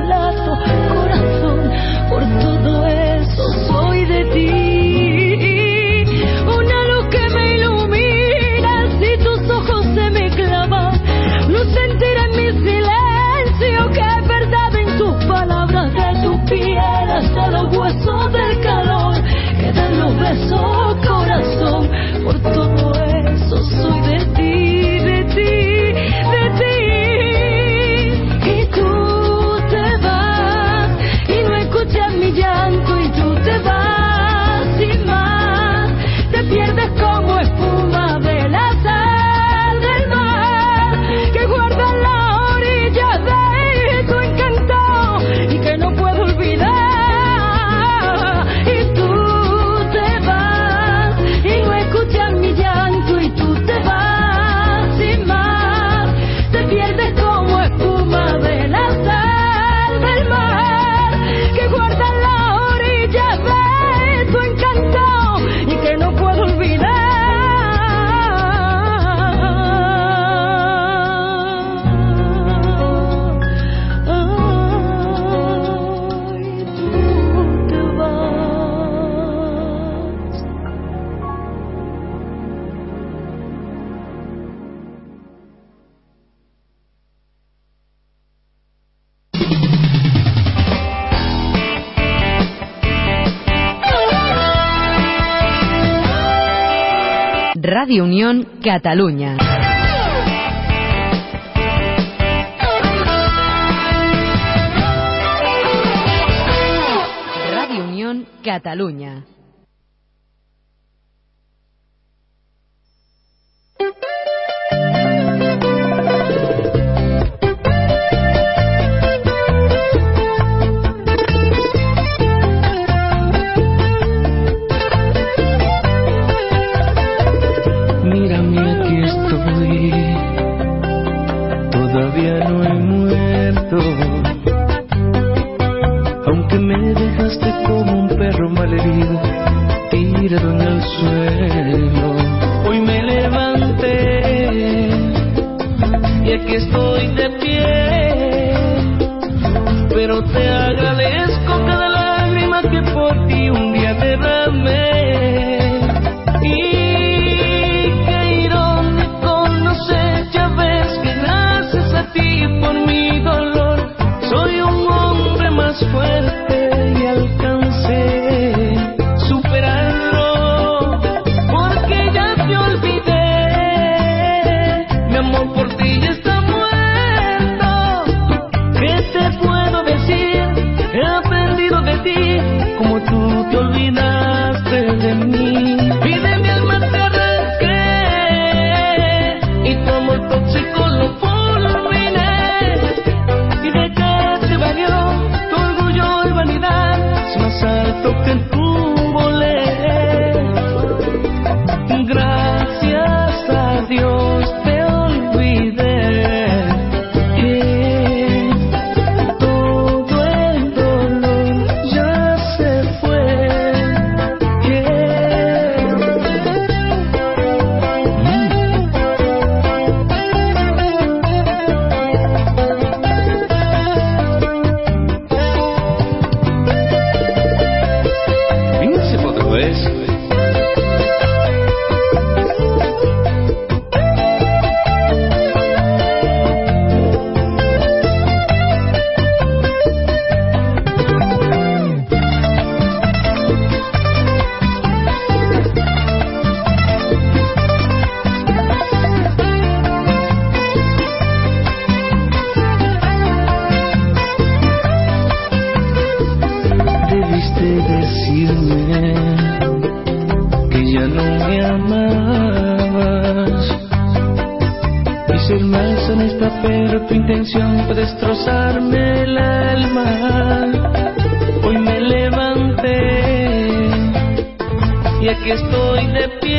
corazón, por todo eso soy de ti. Radio Unión Cataluña. Radio Unión Cataluña. canción destrozarme el alma. Hoy me levanté y aquí estoy de pie.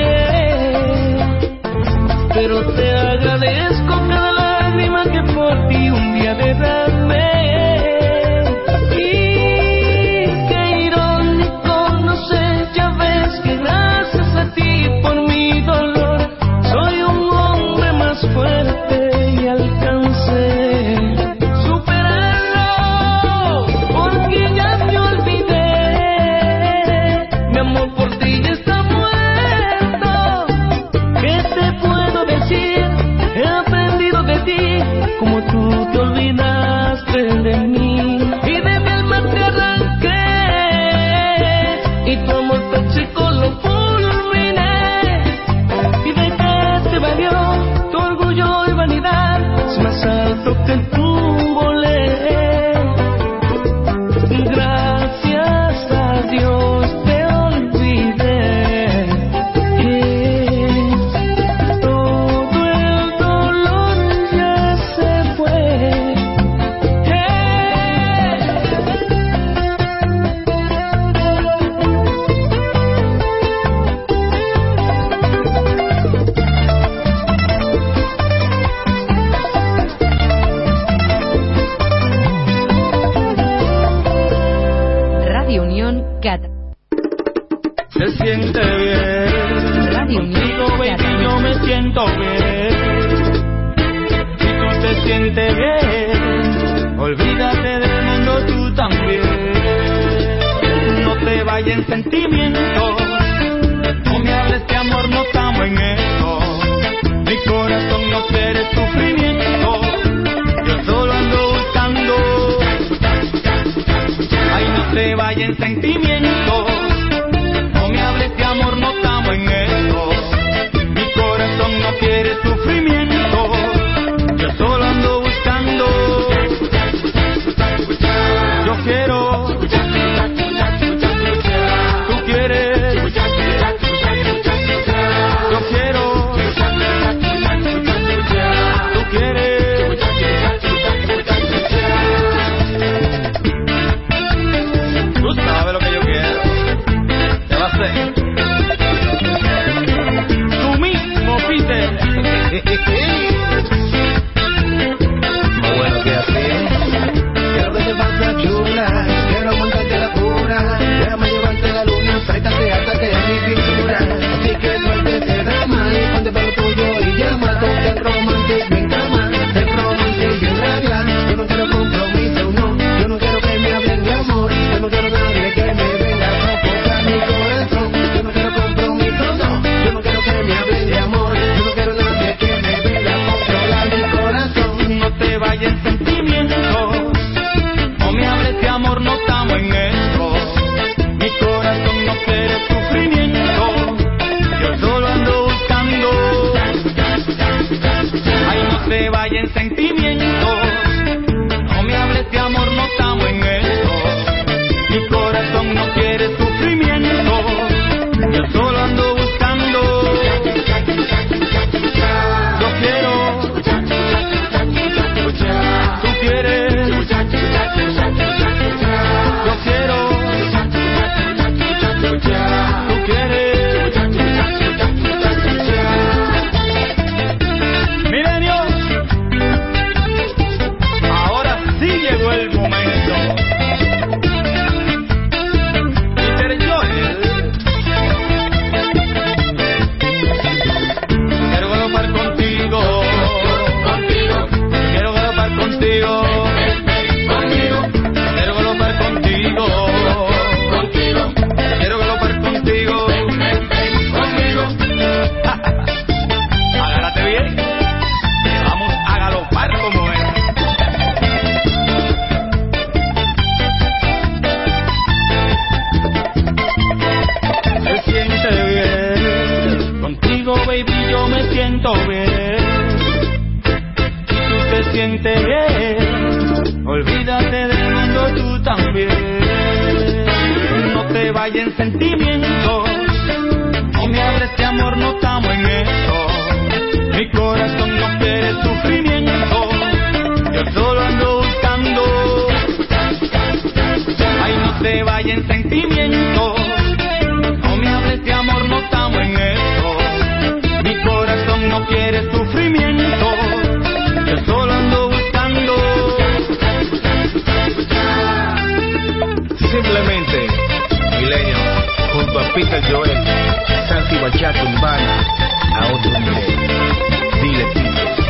A otro nivel. Dile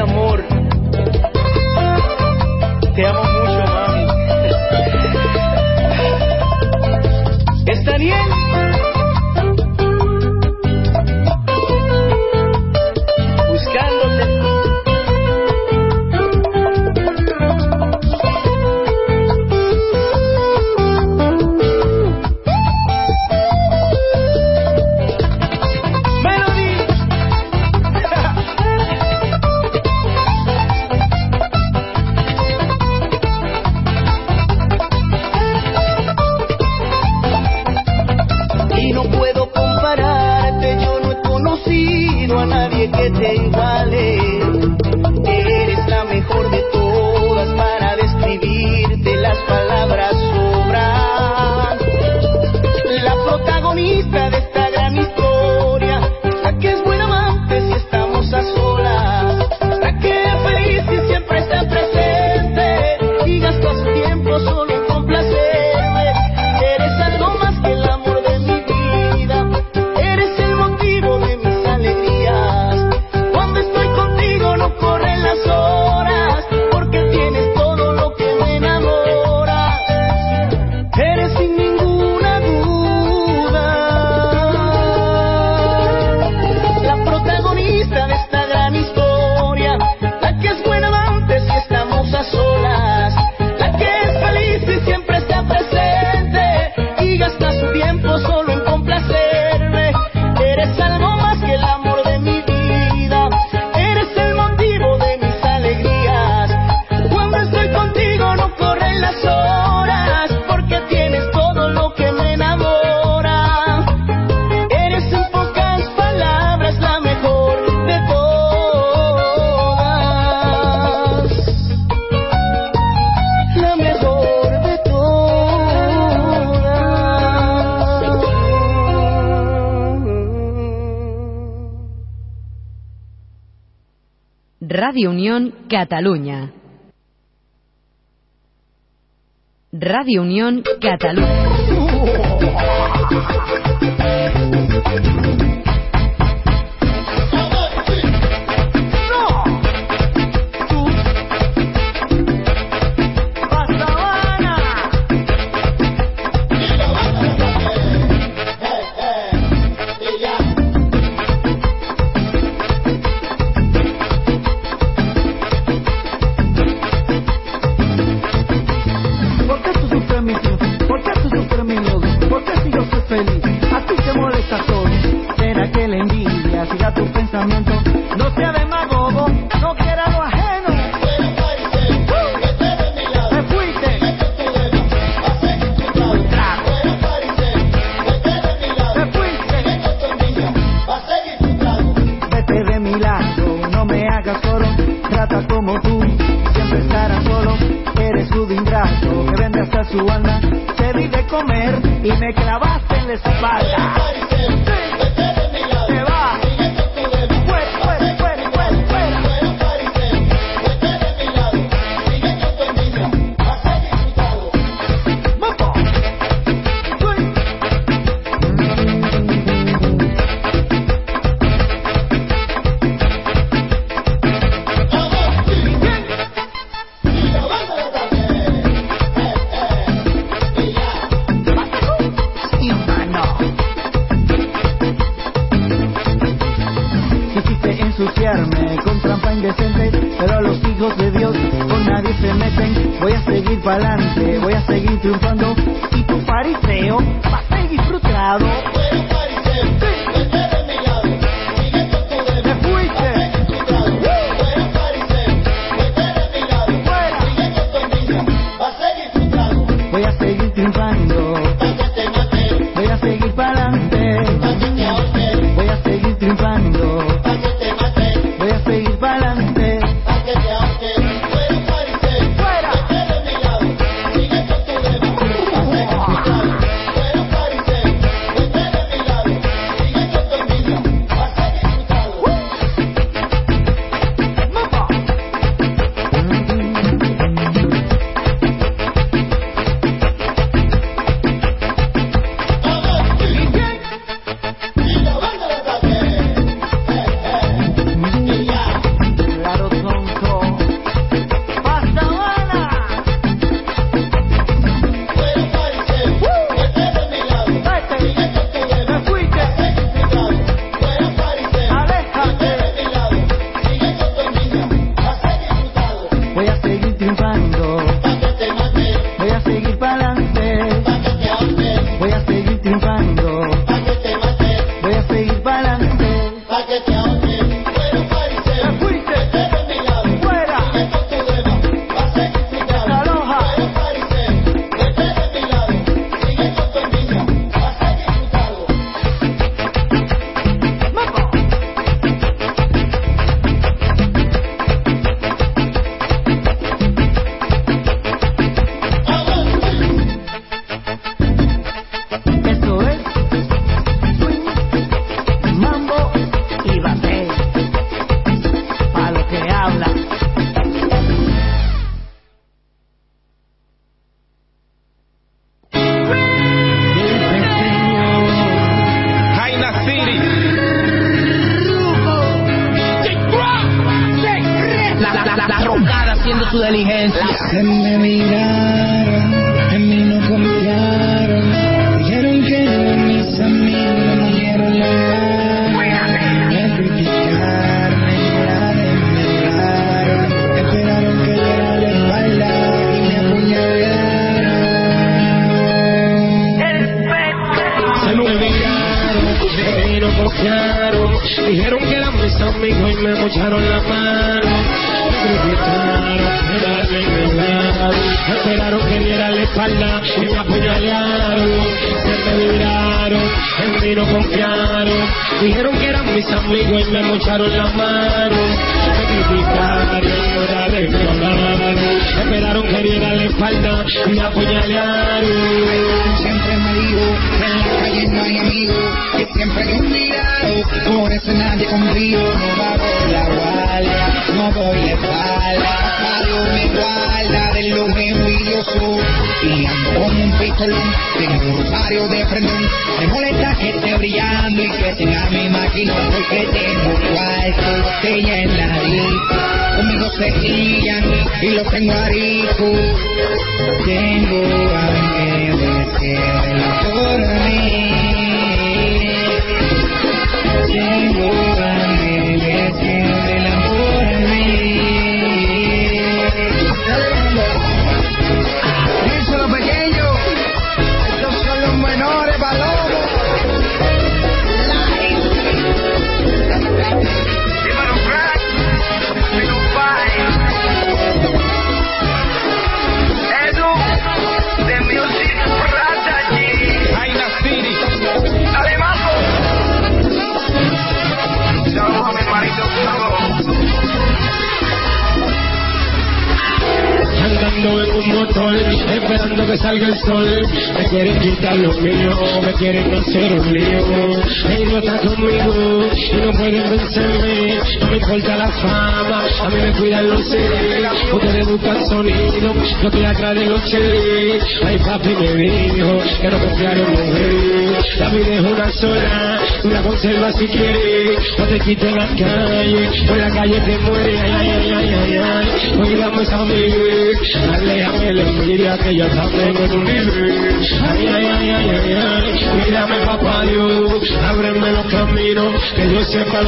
amor. Te amo Radio Unión Cataluña. Radio Unión Cataluña. que yo sepa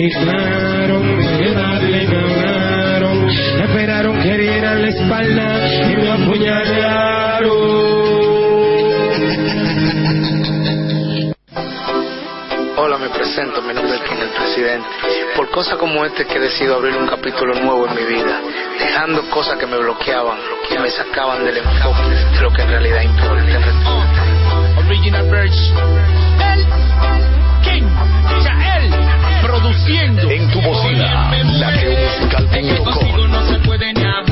resignaron, me ganaron, me esperaron que diera la espalda y me apuñalaron. Hola, me presento, mi nombre es Ken, el presidente. Por cosas como este que he decidido abrir un capítulo nuevo en mi vida, dejando cosas que me bloqueaban, que me sacaban del enfoque de lo que en realidad importa. Original en tu bocina, la musical en el no.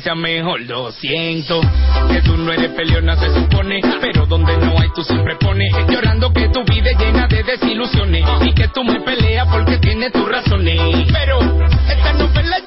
sea mejor. Lo siento, que tú no eres peleona, se supone. Pero donde no hay, tú siempre pones. Llorando que tu vida es llena de desilusiones. Y que tú me peleas porque tienes tus razones. Pero esta no pelea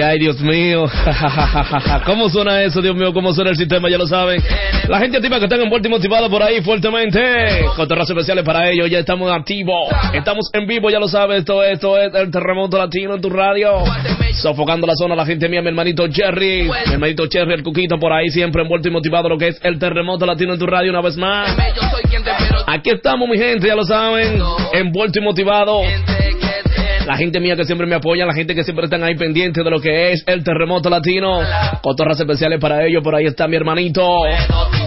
ay Dios mío. ¿Cómo suena eso, Dios mío? ¿Cómo suena el sistema? Ya lo saben. La gente activa que están envuelta y motivada por ahí fuertemente. Con terrazas especiales para ellos, ya estamos activos. Estamos en vivo, ya lo sabes. Esto, esto es el terremoto latino en tu radio. Sofocando la zona, la gente mía, mi hermanito Jerry. Mi hermanito Jerry, el cuquito por ahí, siempre envuelto y motivado lo que es el terremoto latino en tu radio una vez más. Aquí estamos, mi gente, ya lo saben. Envuelto y motivado. La gente mía que siempre me apoya, la gente que siempre están ahí pendientes de lo que es el terremoto latino. Cotorras especiales para ellos, por ahí está mi hermanito.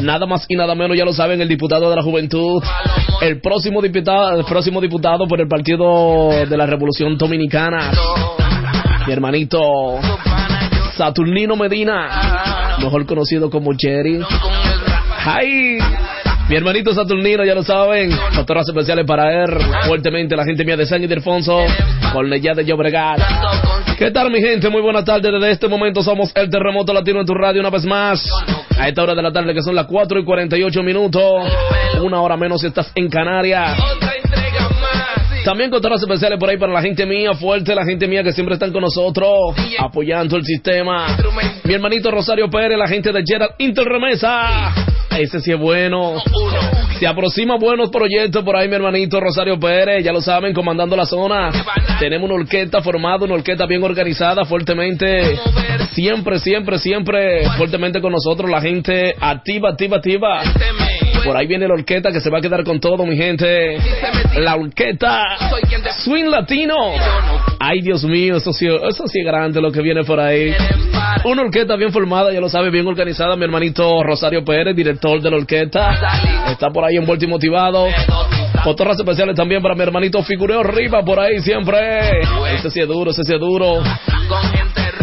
Nada más y nada menos, ya lo saben, el diputado de la juventud. El próximo diputado, el próximo diputado por el Partido de la Revolución Dominicana. Mi hermanito Saturnino Medina, mejor conocido como Jerry. ¡Ay! Mi hermanito Saturnino, ya lo saben. Cotorras especiales para él. Fuertemente la gente mía de San Ildefonso. Con Leya de Llobregat. ¿Qué tal, mi gente? Muy buena tarde. Desde este momento somos el Terremoto Latino en tu radio una vez más. A esta hora de la tarde, que son las 4 y 48 minutos. Una hora menos si estás en Canarias. También cotorras especiales por ahí para la gente mía, fuerte, la gente mía que siempre están con nosotros, apoyando el sistema. Mi hermanito Rosario Pérez, la gente de Gerald Interremesa. Ese sí es bueno. Se aproxima buenos proyectos por ahí, mi hermanito Rosario Pérez. Ya lo saben, comandando la zona. Tenemos una orquesta formada, una orquesta bien organizada, fuertemente. Siempre, siempre, siempre, fuertemente con nosotros. La gente activa, activa, activa. Por ahí viene la orquesta que se va a quedar con todo, mi gente. La orquesta Swing Latino. Ay, Dios mío, eso sí, eso sí es grande lo que viene por ahí. Una orquesta bien formada, ya lo sabe, bien organizada. Mi hermanito Rosario Pérez, director de la orquesta. Está por ahí envuelto y motivado. Cotorras especiales también para mi hermanito Figureo Riva, por ahí siempre. Ese sí es duro, ese sí es duro.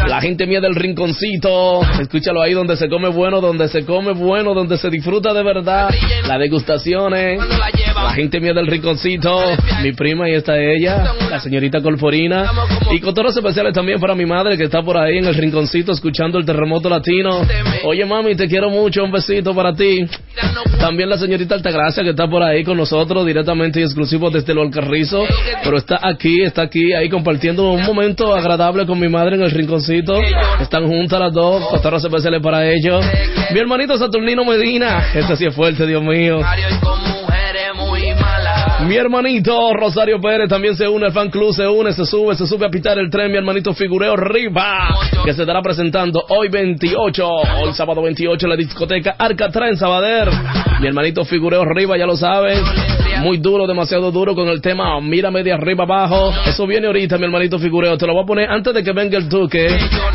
La gente mía del rinconcito, escúchalo ahí donde se come bueno, donde se come bueno, donde se disfruta de verdad. Las degustaciones. La gente mía del rinconcito, mi prima, y está ella, la señorita Colforina. Y cotorras especiales también para mi madre que está por ahí en el rinconcito escuchando el terremoto latino. Oye mami, te quiero mucho, un besito para ti. También la señorita Altagracia que está por ahí con nosotros directamente y exclusivo desde el Alcarrizo. Pero está aquí, está aquí, ahí compartiendo un momento agradable con mi madre en el rinconcito. Están juntas las dos, cotorras especiales para ellos. Mi hermanito Saturnino Medina, este sí es fuerte, Dios mío. Mi hermanito Rosario Pérez también se une al fan club, se une, se sube, se sube a pitar el tren. Mi hermanito Figureo Riva, que se estará presentando hoy 28, hoy sábado 28 en la discoteca Arcatra en Sabader. Mi hermanito Figureo Riva, ya lo sabes, muy duro, demasiado duro con el tema Mírame de arriba abajo. Eso viene ahorita, mi hermanito Figureo. Te lo voy a poner antes de que venga el Duque.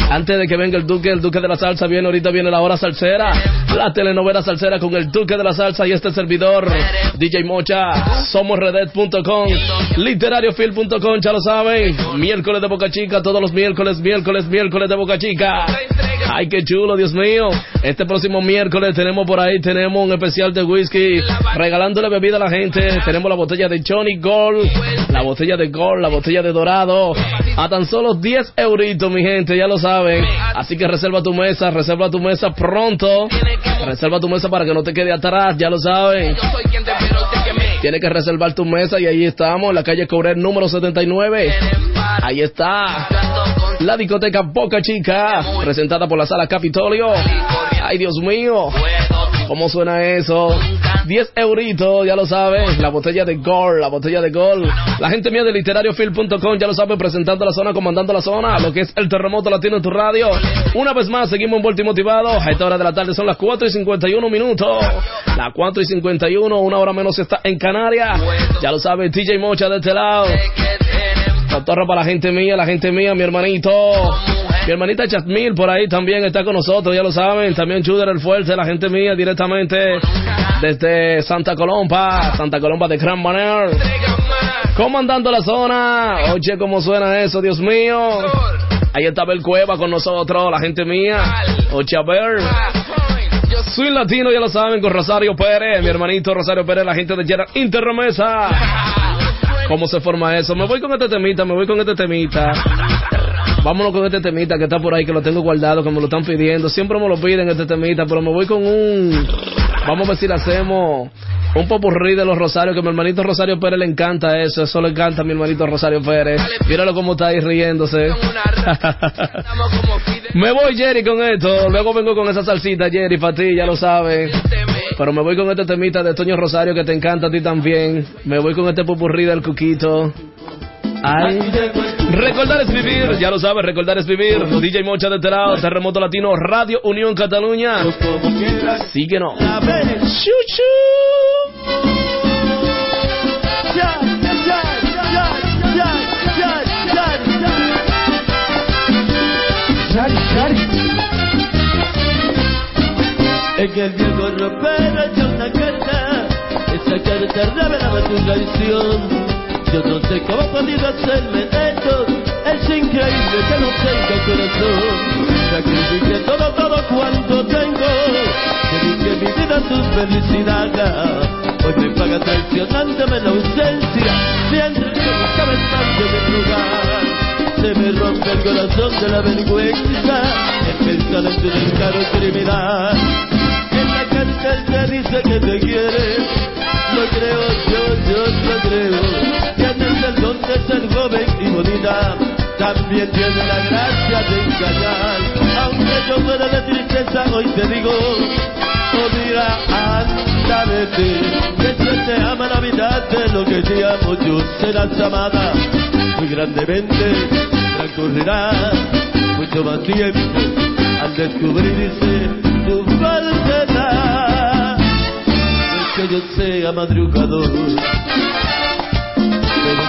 Antes de que venga el Duque, el Duque de la Salsa viene ahorita, viene la hora salsera. La telenovela salsera con el Duque de la Salsa y este servidor, DJ Mocha. Somos redet.com, literariofil.com, ya lo saben. Miércoles de Boca Chica, todos los miércoles, miércoles, miércoles de Boca Chica. Ay, qué chulo, Dios mío. Este próximo miércoles tenemos por ahí, tenemos un especial de whisky, regalándole bebida a la gente. Tenemos la botella de Johnny Gold, la botella de Gold, la botella de Dorado, a tan solo 10 euritos, mi gente, ya lo saben. Así que reserva tu mesa, reserva tu mesa pronto. Reserva tu mesa para que no te quede atrás, ya lo saben. Tienes que reservar tu mesa y ahí estamos, en la calle Cobrel número 79. Ahí está. La discoteca Boca Chica, presentada por la sala Capitolio. Ay, Dios mío. ¿Cómo suena eso? 10 euritos, ya lo sabes. La botella de Gold, la botella de Gold. La gente mía de literariofil.com ya lo sabe, presentando la zona, comandando la zona. Lo que es el terremoto latino en tu radio. Una vez más, seguimos envueltos y motivados. A esta hora de la tarde son las 4 y 51 minutos. Las 4 y 51, una hora menos está en Canarias. Ya lo sabe, TJ Mocha de este lado. Cotorra para la gente mía, la gente mía, mi hermanito. Mi hermanita Chasmil por ahí también está con nosotros, ya lo saben. También Chuder el Fuerte, la gente mía directamente desde Santa Colomba, Santa Colomba de Gran Manera. Comandando la zona. Oye, cómo suena eso, Dios mío. Ahí está Bel Cueva con nosotros, la gente mía. Oye, a ver. Soy latino, ya lo saben, con Rosario Pérez, mi hermanito Rosario Pérez, la gente de Gerard Interromesa. ¿Cómo se forma eso? Me voy con este temita, me voy con este temita. Vámonos con este temita que está por ahí, que lo tengo guardado, que me lo están pidiendo. Siempre me lo piden este temita, pero me voy con un... Vamos a ver si le hacemos Un popurrí de los Rosarios, que a mi hermanito Rosario Pérez le encanta eso. Eso le encanta a mi hermanito Rosario Pérez. Míralo cómo está ahí riéndose. me voy, Jerry, con esto. Luego vengo con esa salsita, Jerry, para ti, ya lo sabes. Pero me voy con este temita de Toño Rosario que te encanta a ti también. Me voy con este popurrí del Cuquito. Ay. Recordar es vivir, ya lo sabes, recordar es vivir. DJ Mocha de este lado, Terremoto Latino, Radio Unión Cataluña. Síguenos. Chuchu. En el viejo ropero echó una carta, esa carta revelaba tu traición. Yo no sé cómo ha podido hacerme esto, es increíble que no tenga corazón. Sacrifiqué todo, todo cuanto tengo, dediqué mi vida a tu felicidad. Hoy me paga traicionándome la ausencia, mientras que buscaba estando en el lugar. Se me rompe el corazón de la vergüenza, en pensar en tu descaro criminal. Cárcel te dice que te quiere, lo creo, yo, yo lo creo. Tienes el don de ser joven y bonita, también tienes la gracia de engañar. Aunque yo muera de tristeza, hoy te digo, oh mira, anda vete, que si te ama la vida de lo que te amo, yo serás amada muy grandemente, transcurrirá mucho más tiempo al descubrirse tu falsedad. Que yo sea madrugador, pero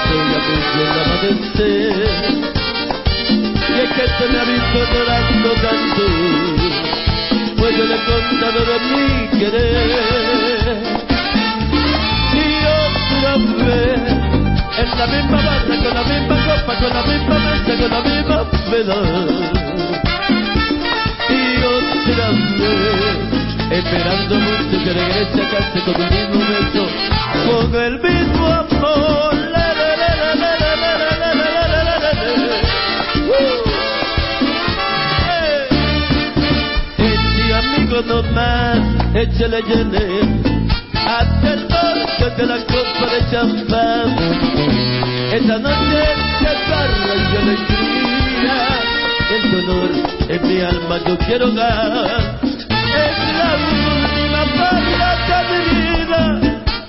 soy atención al amanecer. Y es que te me ha visto llorando tanto, pues yo le he contado de mi querer. Y otra vez, en la misma barra, con la misma copa, con la misma mesa, con la misma vela. Y otra vez, esperando mucho que regrese a casa con el mismo beso, con el mismo amor. La, este amigo nomás, échale llene, hasta el norte de la copa de champán. Esta noche se parla y alegría, el dolor en mi alma yo quiero dar. Última mi vida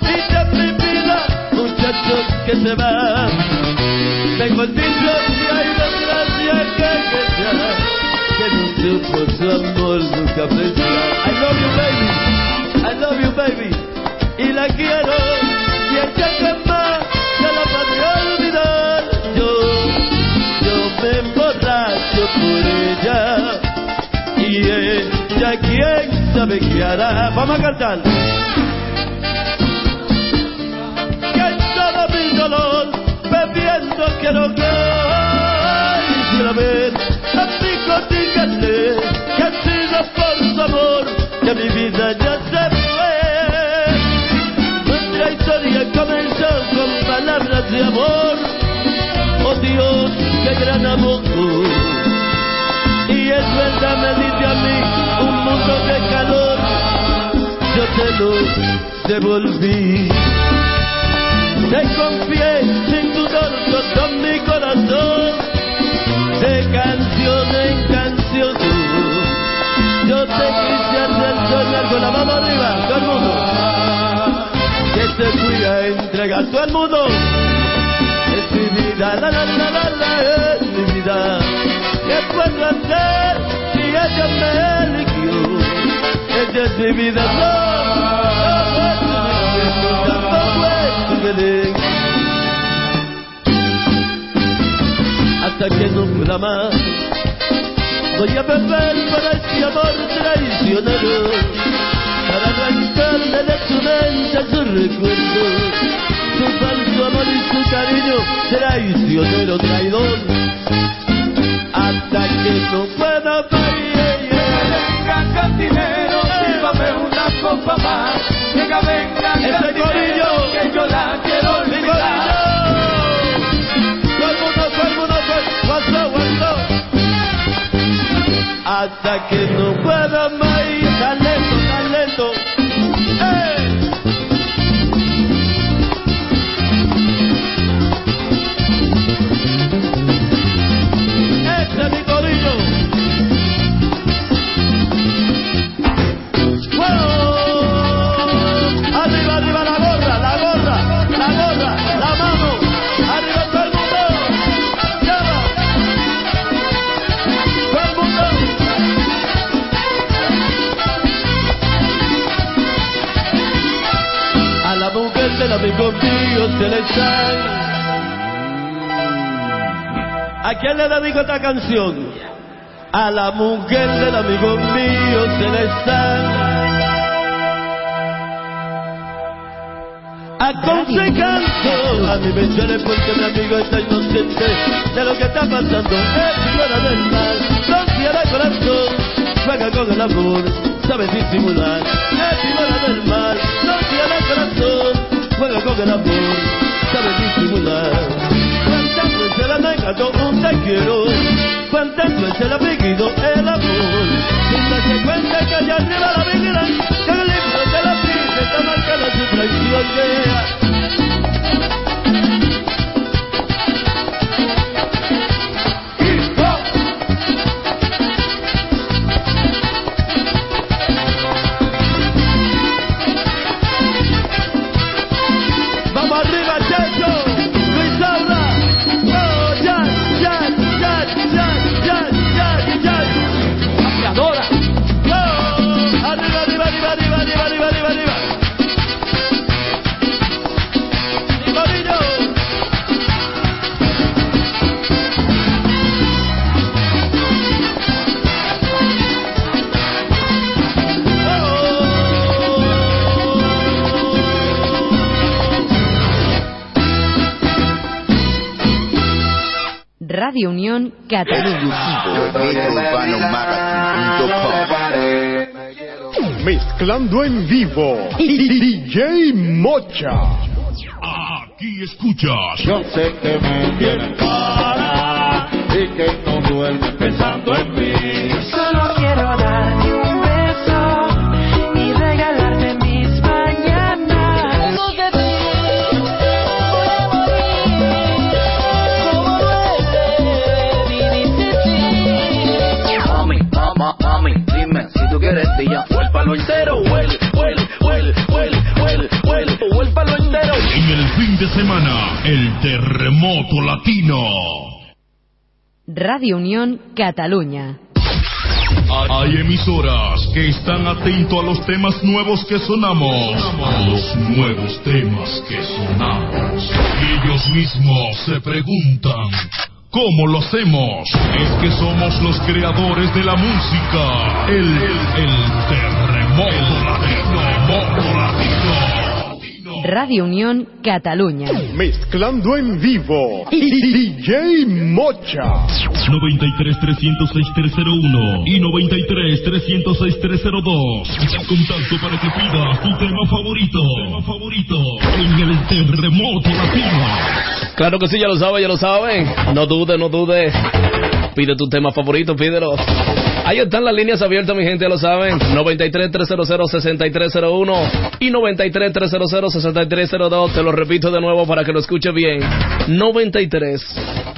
y de mi vida, muchachos que se van. Tengo el dicho que hay desgracia que callar, que no supo su amor nunca apreciar. I love you baby, I love you baby y la quiero vamos a cantar que todo mi dolor bebiendo quiero que quisiera ver amigo dígale que ha sido por su amor que mi vida ya se fue nuestra historia comenzó con palabras de amor. Oh Dios, qué gran amor. Y es verdad, me diste a mí mundo de calor. Yo te lo devolví. Te confié sin dudar con mi corazón. De canción en canción. Yo te quise hacer soñar con la mano arriba, todo el mundo que te fui a entregar todo el mundo. Es mi vida, la la la la la, es mi vida. ¿Qué puedo hacer si ella me eligió? Es mi vida, no, tampoco es tu querer. Hasta que no pueda más, voy a beber para este amor traicionero para arrancarle de su mente su recuerdo, su falso amor y su cariño, traicionero, traidor, quién le dedico esta canción? A la mujer del amigo mío Celestán. Aconsejando a mi bendiciones porque mi amigo está inocente de lo que está pasando. Es fuera del mal, no el corazón, juega con el amor, sabe disimular. Es fuera del mal, no el corazón, juega con el amor, sabe disimular. ¿Cuántas veces la negado un te quiero? ¿Cuántas veces le ha pedido el amor? Sin darse cuenta que allá arriba la vengan, que el libro de la vida está marcada su traición. Radio Unión Cataluña. Mezclando en vivo. DJ Mocha. Aquí escuchas. Yo sé que me tienes para y que no duermes pensando en mí. Fin de semana, el terremoto latino. Radio Unión Cataluña. Hay emisoras que están atentos a los temas nuevos que sonamos. A los nuevos temas que sonamos. Y ellos mismos se preguntan. ¿Cómo lo hacemos? Es que somos los creadores de la música. El, el. Terremoto latino. Radio Unión Cataluña. Mezclando en vivo. DJ Mocha. 93 306 301 y 93 306 302. En contacto para que pidas tu tema favorito. Tema favorito en el terremoto latino. Claro que sí, ya lo saben, ya lo saben. No dude, no dude. Pide tu tema favorito, pídelo. Ahí están las líneas abiertas, mi gente, ya lo saben. 93 300 6301 y 93 300 6302. Te lo repito de nuevo para que lo escuche bien. 93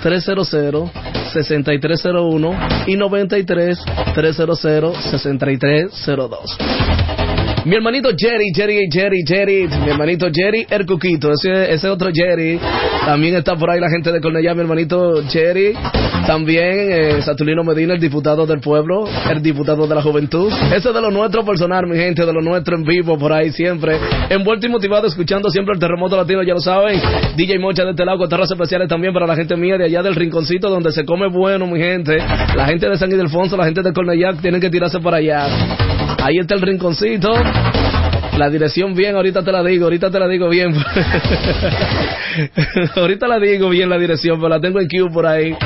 300 6301 y 93 300 6302. Mi hermanito Jerry, Jerry, Jerry, Jerry, mi hermanito Jerry el Cuquito, ese, ese otro Jerry, también está por ahí la gente de Cornellá, mi hermanito Jerry, también eh, Saturnino Medina, el diputado del pueblo, el diputado de la juventud, ese de lo nuestro personal, mi gente, de lo nuestro en vivo, por ahí siempre, envuelto y motivado, escuchando siempre el terremoto latino, ya lo saben, DJ Mocha de este lado, con terras especiales también para la gente mía de allá del rinconcito, donde se come bueno, mi gente, la gente de San Ildefonso, la gente de Cornellac, tienen que tirarse para allá. Ahí está el rinconcito. La dirección bien, ahorita te la digo, ahorita te la digo bien. ahorita la digo bien la dirección, pero la tengo en Q por ahí.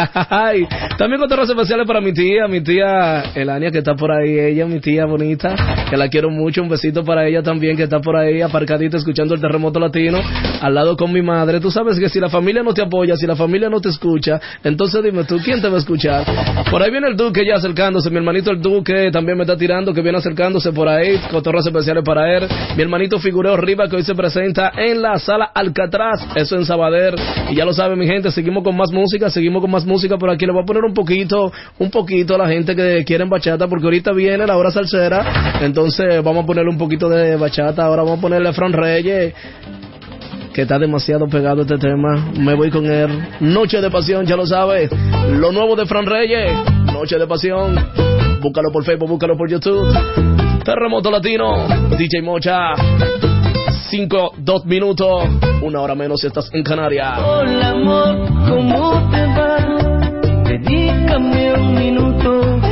Ay, También con terrazas especiales para mi tía, mi tía Elania que está por ahí, ella, mi tía bonita, que la quiero mucho, un besito para ella también que está por ahí aparcadita escuchando el terremoto latino, al lado con mi madre. Tú sabes que si la familia no te apoya, si la familia no te escucha, entonces dime tú, ¿quién te va a escuchar? Por ahí viene el Duque ya acercándose, mi hermanito el Duque también me está tirando, que viene acercándose por ahí, con terrazas especiales para él. Mi hermanito Figureo Riva que hoy se presenta en la sala Alcatraz, eso en Sabader. Y ya lo sabe mi gente, seguimos con más música, seguimos con más música, por aquí le voy a poner un poquito, un poquito a la gente que quieren bachata, porque ahorita viene la hora salsera, entonces vamos a ponerle un poquito de bachata, ahora vamos a ponerle Fran Reyes, que está demasiado pegado este tema, me voy con él, Noche de Pasión, ya lo sabe, lo nuevo de Fran Reyes, Noche de Pasión, búscalo por Facebook, búscalo por YouTube, Terremoto Latino, DJ Mocha, 5, 2 minutos. Una hora menos si estás en Canarias. Hola amor, ¿cómo te Dedícame un minuto,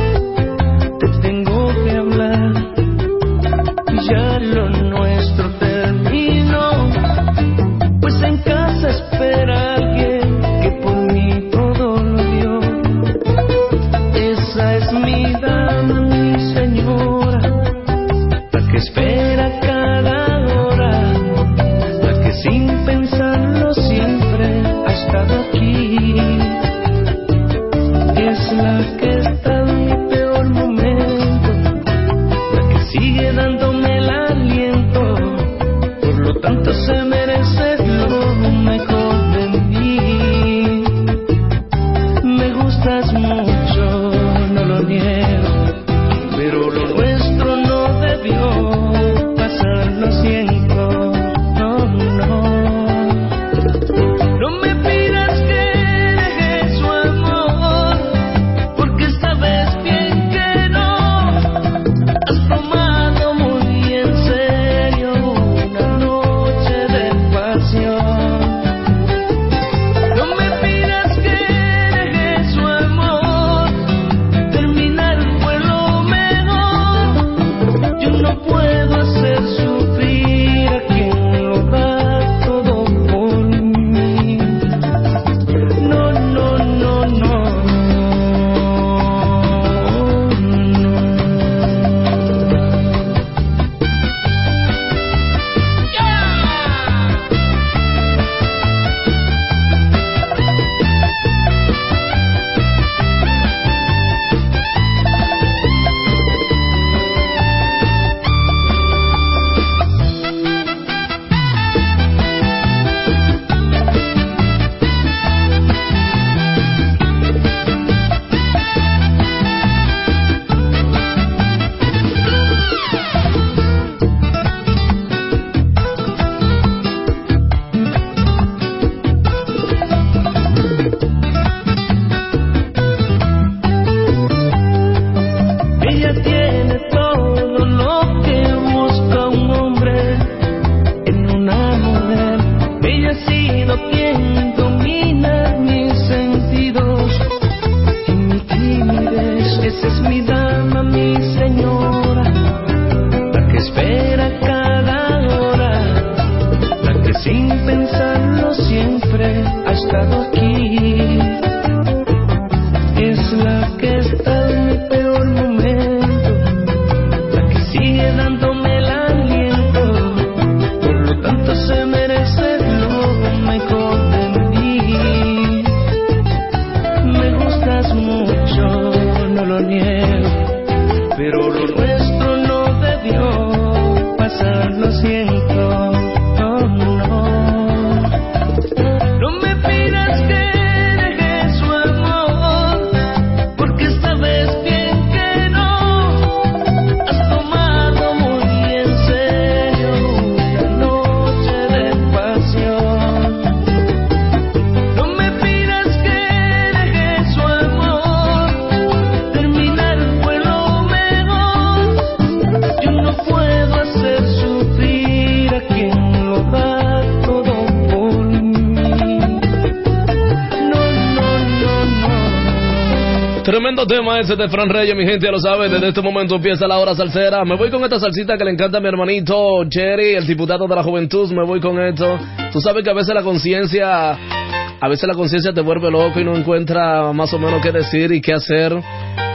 tema ese de Fran Reyes, mi gente ya lo sabe. Desde este momento empieza la hora salsera. Me voy con esta salsita que le encanta a mi hermanito Jerry, el diputado de la juventud. Me voy con esto. Tú sabes que a veces la conciencia, a veces la conciencia te vuelve loco y no encuentra más o menos qué decir y qué hacer.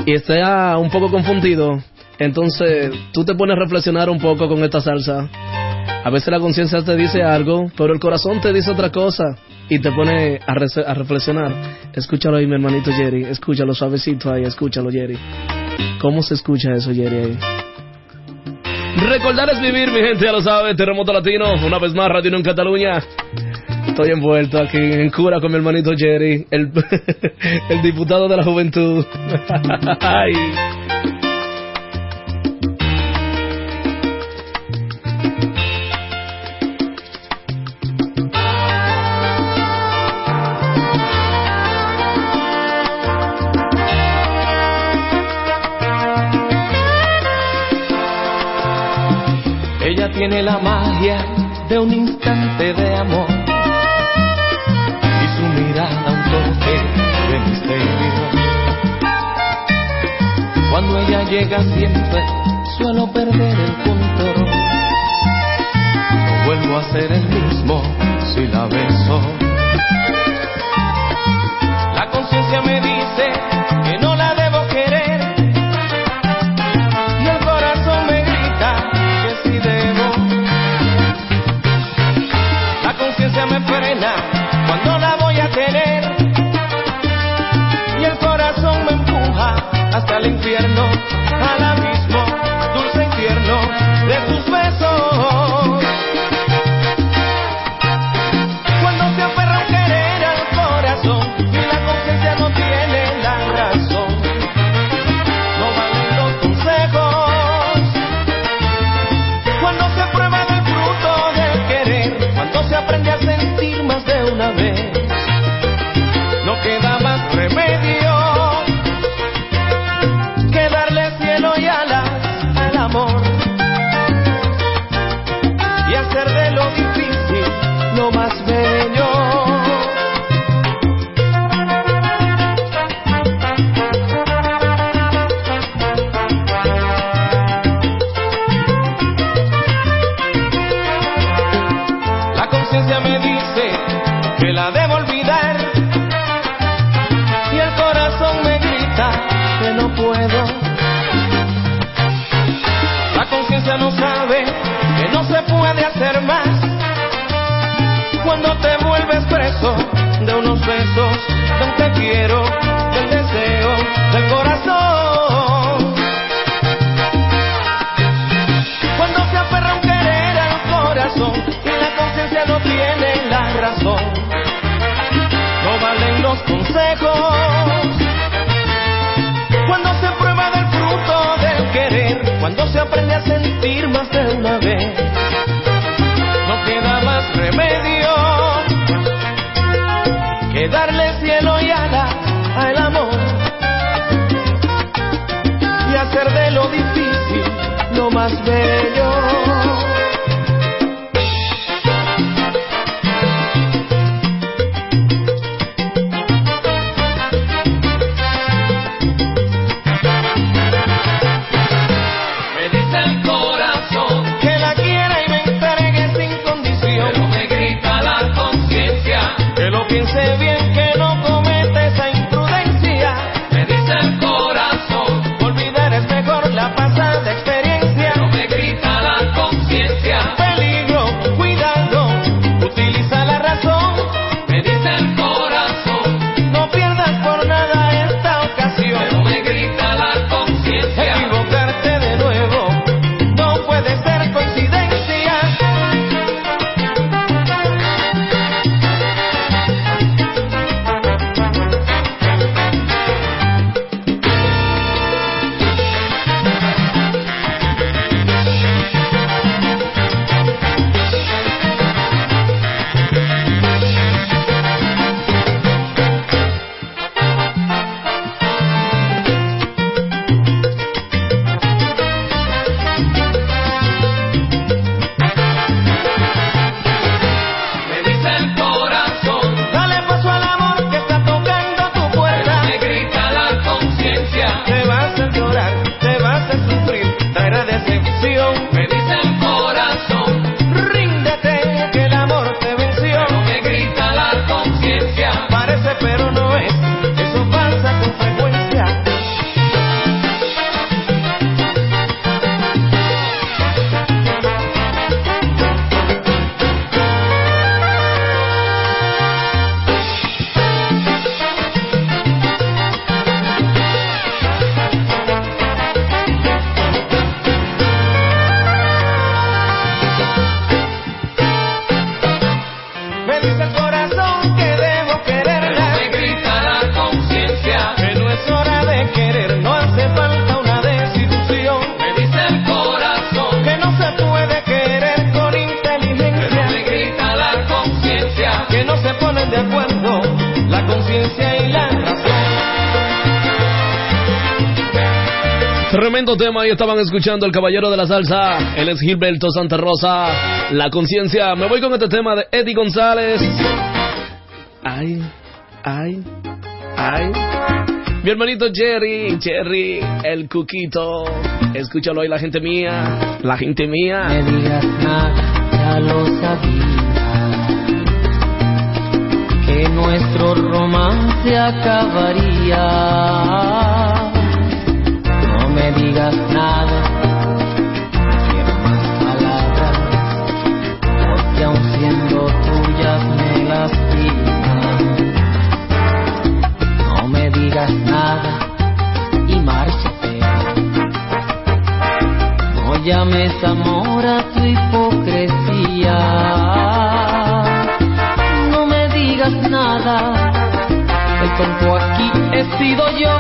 Y está un poco confundido. Entonces, tú te pones a reflexionar un poco con esta salsa. A veces la conciencia te dice algo, pero el corazón te dice otra cosa y te pone a, rece- a reflexionar. Escúchalo ahí, mi hermanito Jerry. Escúchalo suavecito ahí, escúchalo, Jerry. ¿Cómo se escucha eso, Jerry? Ahí? Recordar es vivir, mi gente, ya lo sabe. Terremoto Latino, una vez más, Radio Unión Cataluña. Estoy envuelto aquí en cura con mi hermanito Jerry, el, el diputado de la juventud. Ay. tiene la magia de un instante de amor y su mirada un toque de misterio. Cuando ella llega siempre suelo perder el control. No vuelvo a ser el mismo si la beso. hasta el infierno. no te las veces. Estaban escuchando el caballero de la salsa, él es Gilberto Santa Rosa, La Conciencia. Me voy con este tema de Eddie González. Ay, ay, ay. Mi hermanito Jerry, Jerry, el cuquito. Escúchalo ahí, la gente mía, la gente mía. me digas nada, ya lo sabía. Que nuestro romance acabaría. No me digas nada, no quiero más palabras. Porque aun siendo tuyas me lastiman. No me digas nada y márchate. No llames amor a tu hipocresía. No me digas nada. El tonto aquí he sido yo.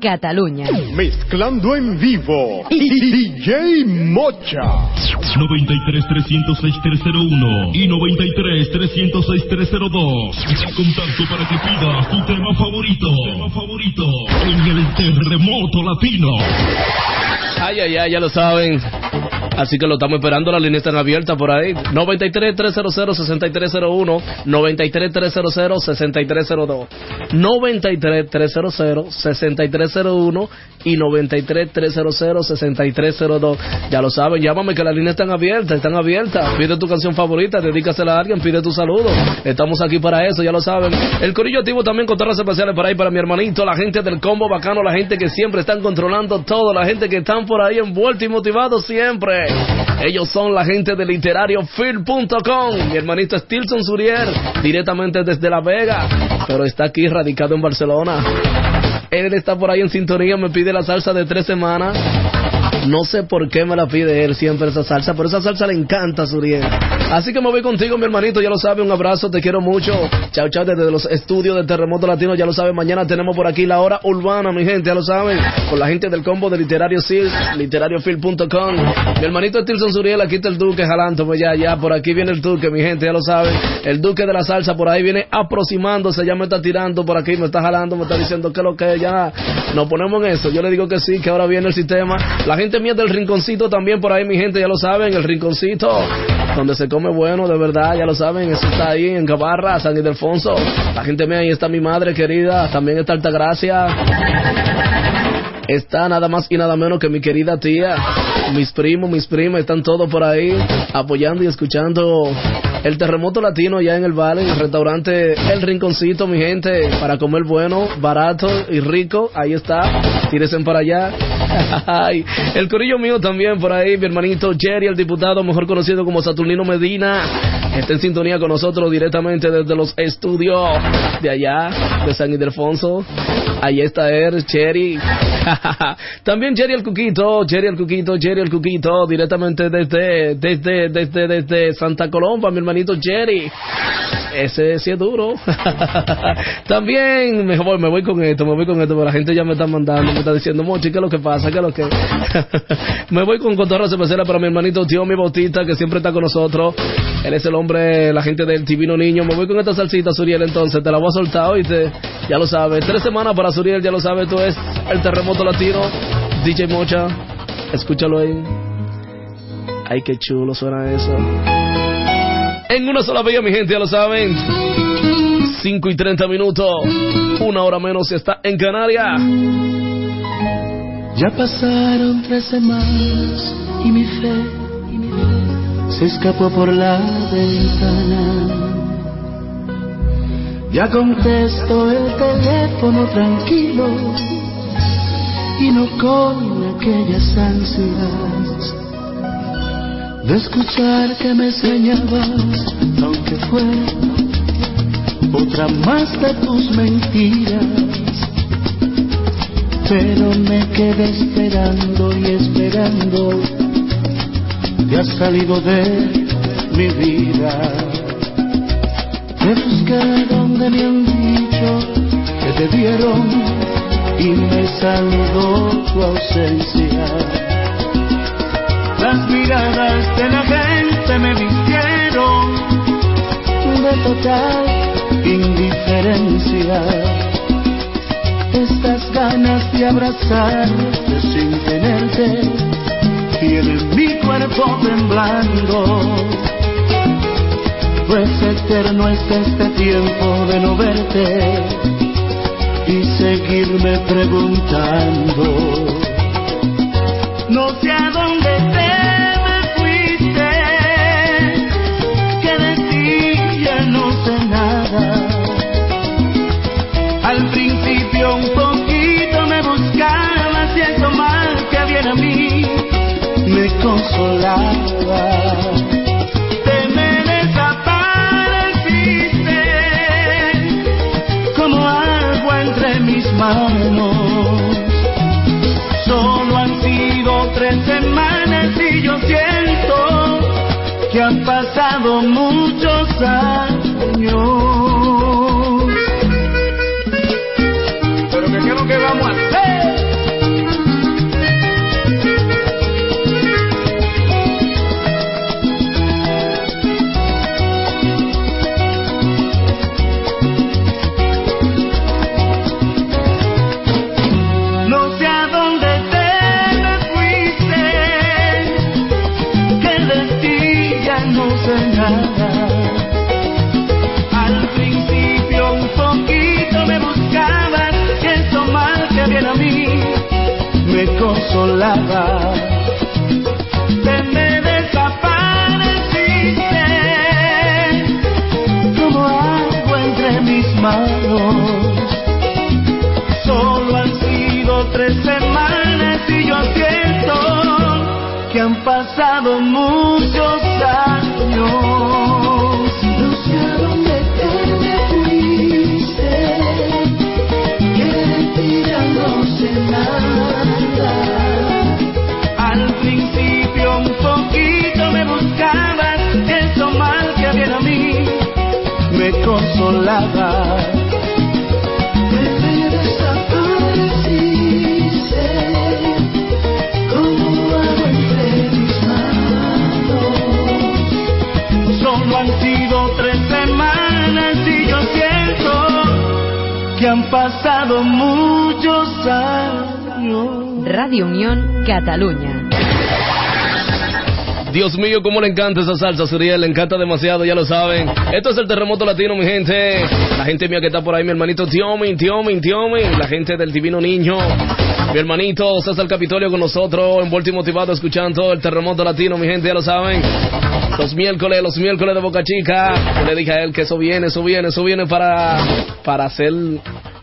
Cataluña. Mezclando en vivo. DJ Mocha. 93 306 301 y 93 306 302. En contacto para que pidas tu tema favorito. Tema favorito en el terremoto latino. Ay, ay, ay, ya lo saben. Así que lo estamos esperando, las líneas están abiertas por ahí. 93 300 6301, 93 300 6302, 93 300 6301 y 93 300 6302. Ya lo saben, llámame que las líneas están abiertas, están abiertas. Pide tu canción favorita, dedícasela a alguien, pide tu saludo. Estamos aquí para eso, ya lo saben. El corillo activo también con torres especiales por ahí para mi hermanito, la gente del combo bacano, la gente que siempre están controlando todo, la gente que están por ahí envueltos y motivados siempre. Ellos son la gente de literariofilm.com. Mi hermanito Stilson Surier, directamente desde La Vega, pero está aquí radicado en Barcelona. Él está por ahí en sintonía, me pide la salsa de tres semanas. No sé por qué me la pide él siempre esa salsa, pero esa salsa le encanta a Suriel. Así que me voy contigo, mi hermanito, ya lo sabe, un abrazo, te quiero mucho. Chao, chao, desde los estudios de Terremoto Latino, ya lo sabe, mañana tenemos por aquí la hora urbana, mi gente, ya lo saben, con la gente del combo de Literario Sil, literariofil.com. Mi hermanito Stilson Suriel, aquí está el Duque jalando, pues ya, ya, por aquí viene el Duque, mi gente, ya lo saben. El Duque de la salsa por ahí viene aproximándose, ya me está tirando por aquí, me está jalando, me está diciendo que lo que ya nos ponemos en eso. Yo le digo que sí, que ahora viene el sistema. La gente mía del rinconcito también por ahí, mi gente, ya lo saben, el rinconcito, donde se come bueno, de verdad, ya lo saben, eso está ahí en Cabarra, San Ildefonso. La gente mía, ahí está mi madre querida, también está Altagracia. Está nada más y nada menos que mi querida tía, mis primos, mis primas, están todos por ahí apoyando y escuchando el terremoto latino ya en el Valle, el restaurante El Rinconcito, mi gente, para comer bueno, barato y rico, ahí está, tírense para allá. El corillo mío también por ahí, mi hermanito Jerry, el diputado mejor conocido como Saturnino Medina, está en sintonía con nosotros directamente desde los estudios de allá, de San Ildefonso. Ahí está él. También Cherry el Cuquito, Cherry el Cuquito, Cherry el Cuquito, directamente desde, desde, desde, desde Santa Colomba, mi hermanito Cherry. Ese sí es duro. También me voy, me voy con esto, me voy con esto, pero la gente ya me está mandando, me está diciendo, Mochi, ¿qué es lo que pasa? ¿Qué es lo que? me voy con cotorras especiales para mi hermanito tío, mi Bautista, que siempre está con nosotros. Él es el hombre, la gente del Divino Niño. Me voy con esta salsita, Suriel, entonces, te la voy a soltar hoy, te, ya lo sabes. Tres semanas para Suriel, ya lo sabes, tú es el terremoto latino. DJ Mocha, escúchalo ahí. Ay, qué chulo suena eso. En una sola vía, mi gente, ya lo saben. 5 y 30 minutos. Una hora menos si está en Canarias. Ya pasaron tres semanas y mi fe se escapó por la ventana. Ya contesto el teléfono tranquilo y no con aquellas ansias de escuchar que me extrañabas, aunque fue otra más de tus mentiras. Pero me quedé esperando y esperando, te has salido de mi vida. Te busqué donde me han dicho que te vieron y me saludó tu ausencia. Las miradas de la gente me vistieron de total indiferencia. Estas ganas de abrazarte sin tenerte tienen mi cuerpo temblando. Pues eterno es este tiempo de no verte y seguirme preguntando. No sé a dónde te me fuiste, que de ti ya no sé nada. Al principio un poquito me buscabas y eso mal que había en mí me consolaba. Solo han sido tres semanas y yo siento que han pasado muchos años. Consolaba. Te me desapareciste como agua entre mis manos. Solo han sido tres semanas y yo siento que han pasado muchos siento que han pasado muchos años. Radio Unión Cataluña. Dios mío, cómo le encanta esa salsa, Suriel, le encanta demasiado, ya lo saben. Esto es el terremoto latino, mi gente. La gente mía que está por ahí, mi hermanito Tiomin, Tiomin, Tiomin, la gente del divino niño. Mi hermanito César Capitolio con nosotros, envuelto y motivado escuchando el terremoto latino, mi gente, ya lo saben. Los miércoles, los miércoles de Boca Chica. Le dije a él que eso viene, eso viene, eso viene para, para hacer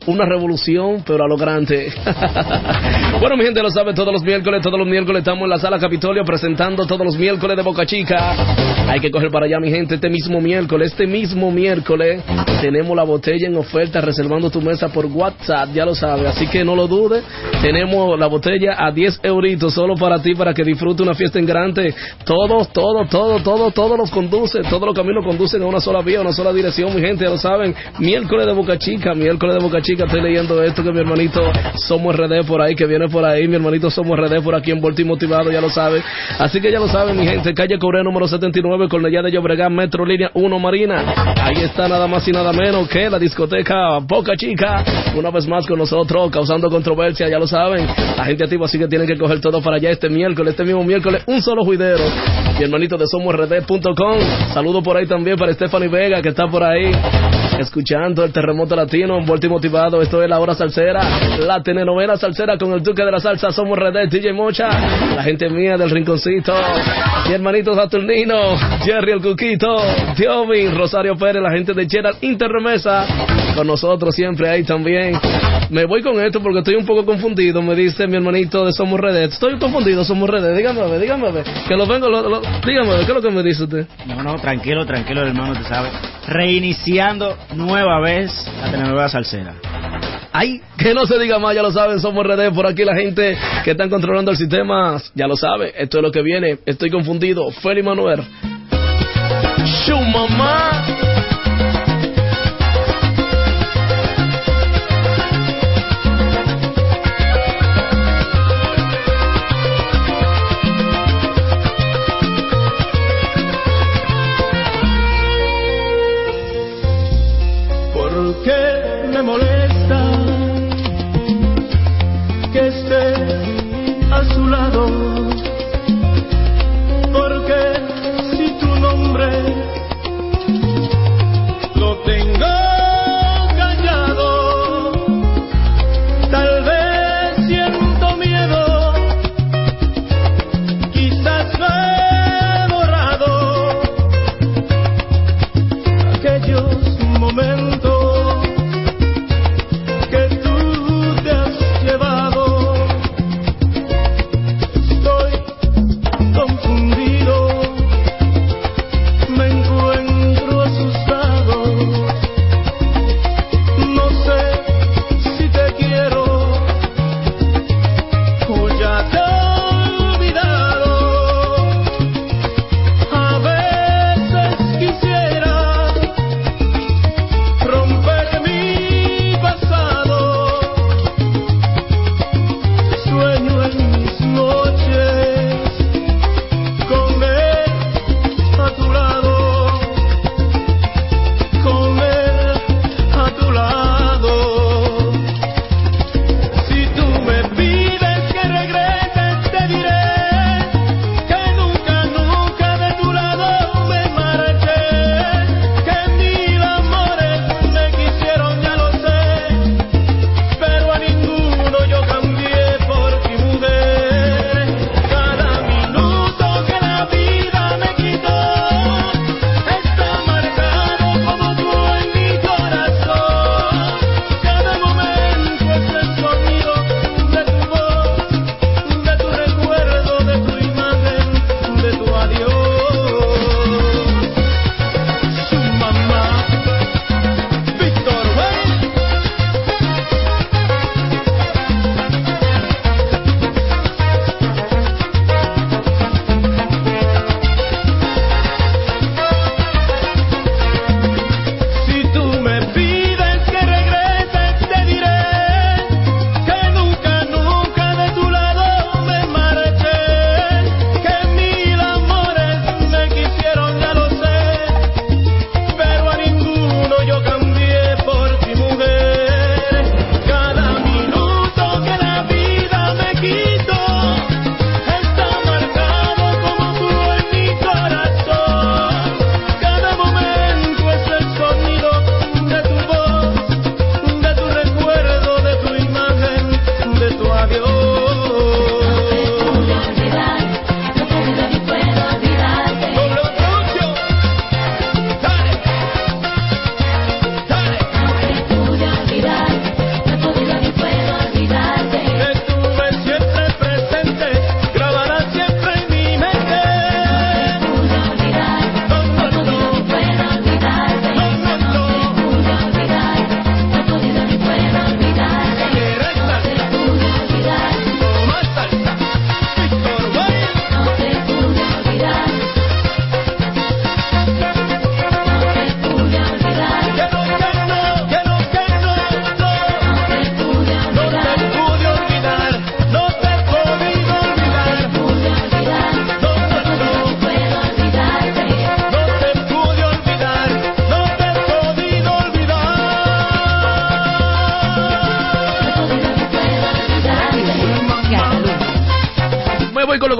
una revolución, pero a lo grande. bueno, mi gente lo sabe, todos los miércoles, todos los miércoles estamos en la sala Capitolio presentando todos los miércoles de Boca Chica. Hay que coger para allá, mi gente, este mismo miércoles, este mismo miércoles tenemos la botella en oferta reservando tu mesa por WhatsApp, ya lo sabes, así que no lo dudes. Tenemos la botella a 10 euritos solo para ti, para que disfrute una fiesta en grande. Todos, todos, todos, todos, todos los conducen, todos los caminos conducen a una sola vía, a una sola dirección, mi gente, ya lo saben. Miércoles de Boca Chica, miércoles de Boca Chica, estoy leyendo esto que mi hermanito Somos RD por ahí, que viene por ahí, mi hermanito Somos RD por aquí envuelto y motivado, ya lo sabe. Así que ya lo saben, mi gente, calle Corea número 79, Cornellá de Llobregat, Metro Línea 1 Marina. Ahí está nada más y nada menos que la discoteca Boca Chica, una vez más con nosotros, causando controversia, ya lo saben. La gente activa así que tienen que coger todo para allá este miércoles, este mismo miércoles, un solo juidero. Mi hermanito de SomosRD.com, saludo por ahí también para Stephanie Vega, que está por ahí escuchando el terremoto latino, envuelto y motivado. Esto es la hora salsera, la telenovela salsera con el duque de la salsa. Somos Red DJ Mocha, la gente mía del rinconcito, mi hermanito Saturnino, Jerry el Cuquito, Diomi, Rosario Pérez, la gente de Gerald Interremesa, con nosotros siempre ahí también. Me voy con esto porque estoy un poco confundido, me dice mi hermanito de Somos Redes. Estoy confundido, Somos Redes. Dígame, a ver, dígame, a ver. Que lo vengo, lo, lo- dígame, ¿qué es lo que me dice usted? No, no, tranquilo, tranquilo, hermano, te sabe. Reiniciando nueva vez la telenovela salsera. Ay, que no se diga más, ya lo saben, somos redes por aquí la gente que están controlando el sistema, ya lo sabe, esto es lo que viene, estoy confundido, Feli Manuel. Show mamá.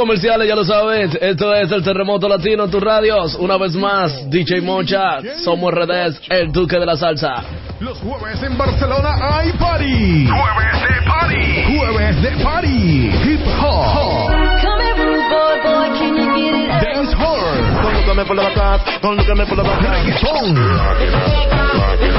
Comerciales, ya lo sabes. Esto es el Terremoto Latino, tus radios. Una vez más, DJ Mocha, somos RDS, el duque de la salsa. Los jueves en Barcelona hay party. Jueves de party. Jueves de party. Hip hop. Colócame por la atrás, colócame por la atrás.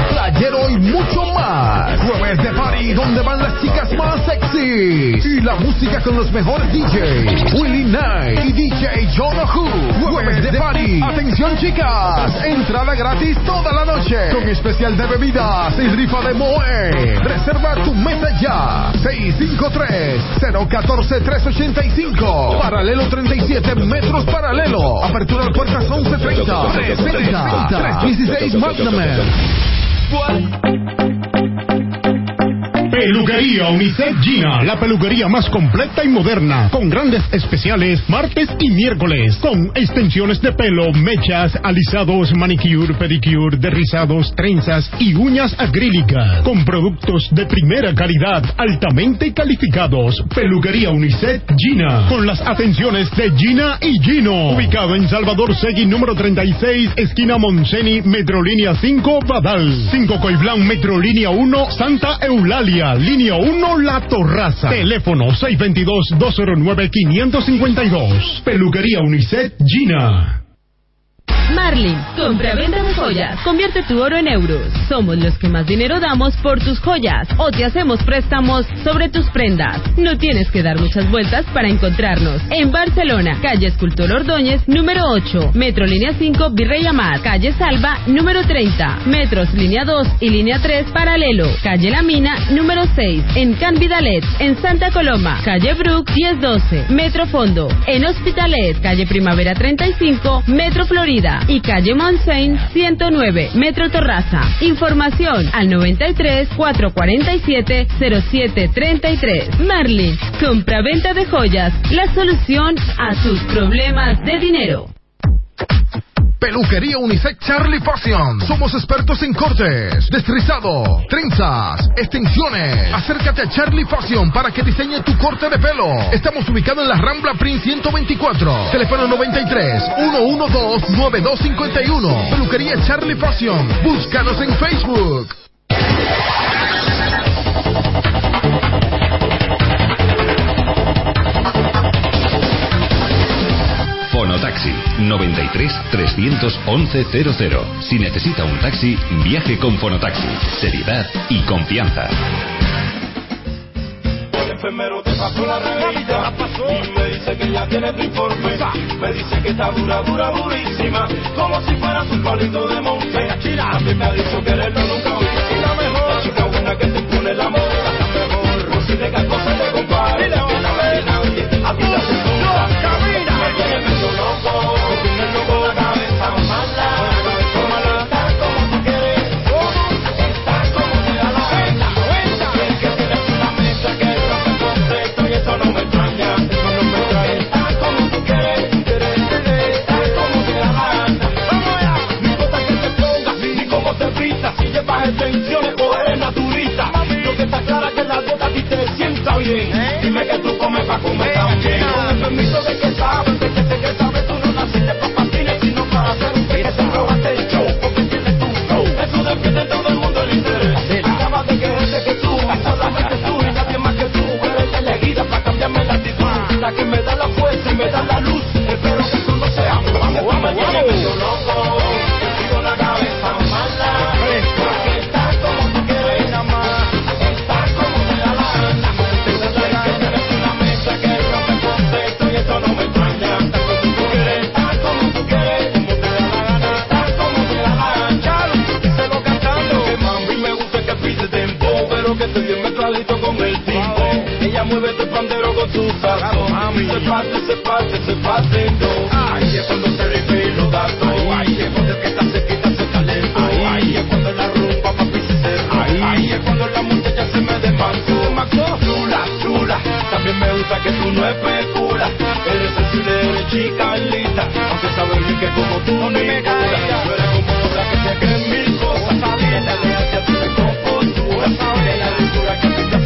Playero y mucho más. Jueves de party donde van las chicas más sexy. Y la música con los mejores DJs. Willie Knight y DJ John Who. Jueves de party. Atención chicas. Entrada gratis toda la noche. Con especial de bebidas y rifa de Moe. Reserva tu mesa ya. 653-014-385. Paralelo 37 metros paralelo. Apertura de puertas 1130 60 16 Magnaman. Peluquería Unicef Gina, la peluquería más completa y moderna, con grandes especiales martes y miércoles, con extensiones de pelo, mechas, alisados, manicure, pedicure, derrizados, trenzas y uñas acrílicas, con productos de primera calidad, altamente calificados. Peluquería Unicef Gina, con las atenciones de Gina y Gino, ubicado en Salvador Segui número 36, esquina Monseni, Metrolínea 5, Badal, 5 Coiblán, Metrolínea 1, Santa Eulalia, línea 1, La Torraza. Teléfono 622-209-552. Peluquería Unicet, Gina. Marlin, compra-venta de joyas. Convierte tu oro en euros. Somos los que más dinero damos por tus joyas o te hacemos préstamos sobre tus prendas. No tienes que dar muchas vueltas para encontrarnos. En Barcelona, calle Escultor Ordóñez, número 8, Metro Línea 5, Virrey Amar, calle Salva, número 30, Metros Línea 2 y Línea 3, Paralelo, calle La Mina, número 6, en Can Vidalet, en Santa Coloma, calle Brook, 1012, Metro Fondo, en Hospitalet, calle Primavera 35, Metro Florida y calle Montseny 109, Metro Torraza. Información al 93 447 0733. Marlin, compra-venta de joyas, la solución a sus problemas de dinero. Peluquería Unisex Charlie Fashion. Somos expertos en cortes, destrizado, trenzas, extensiones. Acércate a Charlie Fashion para que diseñe tu corte de pelo. Estamos ubicados en la Rambla Prince 124. Teléfono 93 112 9251. Peluquería Charlie Fashion. Búscanos en Facebook. 93 311 00. Si necesita un taxi, viaje con Fonotaxi. Seriedad y confianza. El enfermero te pasó la revista y me dice que ya tiene tu informe. Me dice que está dura, dura, durísima, como si fuera un palito de monte. También me ha dicho que eres lo nunca vi. La mejor, la chica buena que te pone la moda, la mejor. No cosa te compare, la que no ve nadie, a ti la segunda. Camina, me tiene medio te sienta bien. Dime que tú comes para comer también. Con el permiso de que sabes, de que sé que sabes, tú no naciste para patines, sino para hacer un pique. Te probaste el show, porque tienes tu flow. Eso defiende todo el mundo el interés. Acabas de quererte que tú, solamente tú y nadie más que tú. Eres elegida para cambiarme la actitud. La que me da la fuerza y me da la luz. Espero que tú no seas mi vamos, vamos, vamos. Mezcladito con el tipo. Ella mueve tu pandero con su saco. Se parte, se parte, se parte. Ay, es cuando se rife y lo da todo. Ay, es cuando el que está cerquita se talento. Ay, es cuando la rumba papi se cerró. Ay, es cuando la muchacha se me desmancó. Maco, chula, chula. También me gusta que tú no especulas. Eres sensible, eres chica linda. Aunque sabes bien que como tú no me cura. Tú eres como otra que se cree en mil cosas. Tiene la elegancia, tiene compostura. Tiene la dulzura que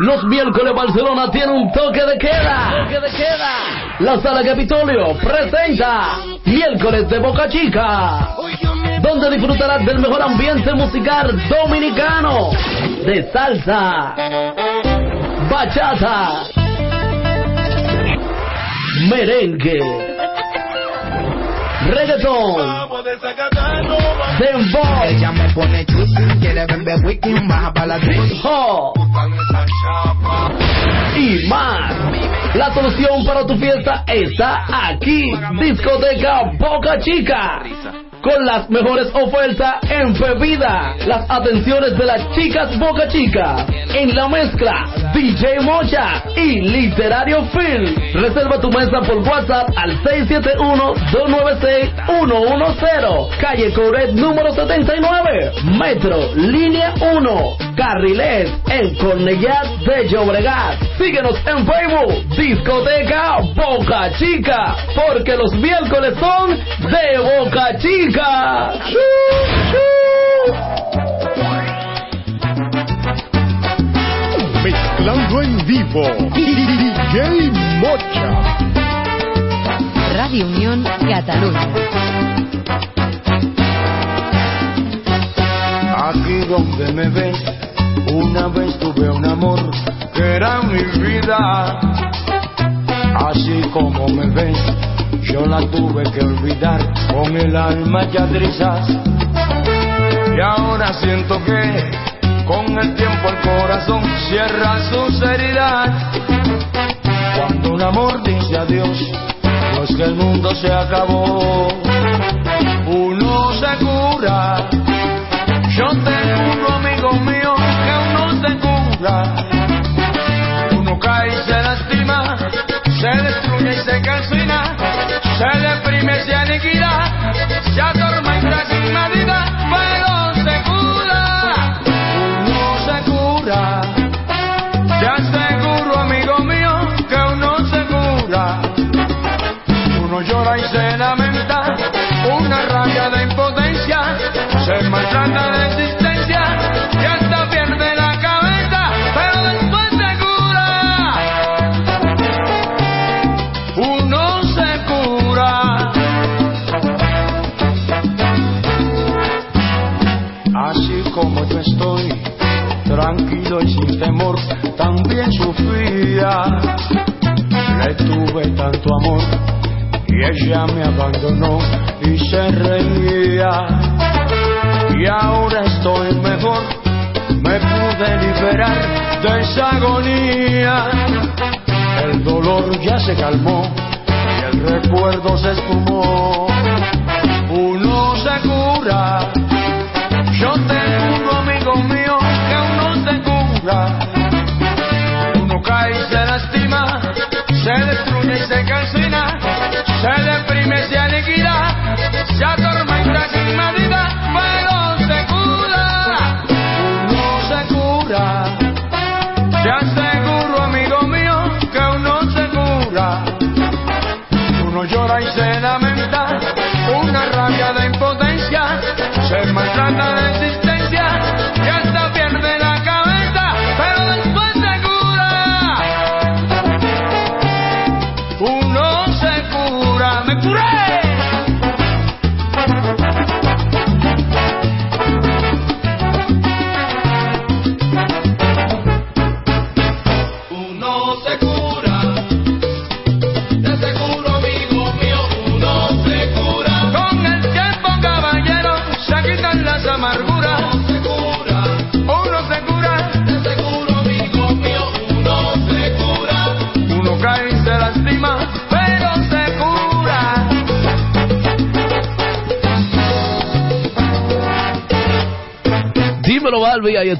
Los miércoles Barcelona tiene un toque de queda. Toque de queda. La Sala Capitolio presenta Miércoles de Boca Chica, donde disfrutarás del mejor ambiente musical dominicano, de salsa, bachata, merengue, reggaetón, dembow, quiere beber whisky, baja para la y más. La solución para tu fiesta está aquí. Discoteca Boca Chica. Con las mejores ofertas en bebida. Las atenciones de las chicas Boca Chica. En la mezcla, DJ Mocha y Literario Phil. Reserva tu mesa por WhatsApp al 671-296-110. Calle Coret número 79. Metro, línea 1. Carriles en Cornellat de Llobregat. Síguenos en Facebook, Discoteca Boca Chica, porque los miércoles son de Boca Chica. Mezclando en vivo. DJ Mocha. Radio Unión Cataluña. Aquí donde me ves, una vez tuve un amor que era mi vida. Así como me ves, yo la tuve que olvidar con el alma ya trizas. Y ahora siento que con el tiempo el corazón cierra sus heridas. Cuando un amor dice adiós, no es que el mundo se acabó. Uno se cura. Yo tengo un amigo mío que uno se cura. Uno cae y se lastima, se destruye y se calcina, se deprime, se aniquila, se tranquilo y sin temor, también sufría. Le tuve tanto amor y ella me abandonó y se reía. Y ahora estoy mejor, me pude liberar de esa agonía. El dolor ya se calmó y el recuerdo se esfumó. Uno se cura. Yo tengo un amigo mío que uno se cura. Uno cae y se lastima, se destruye y se calcina,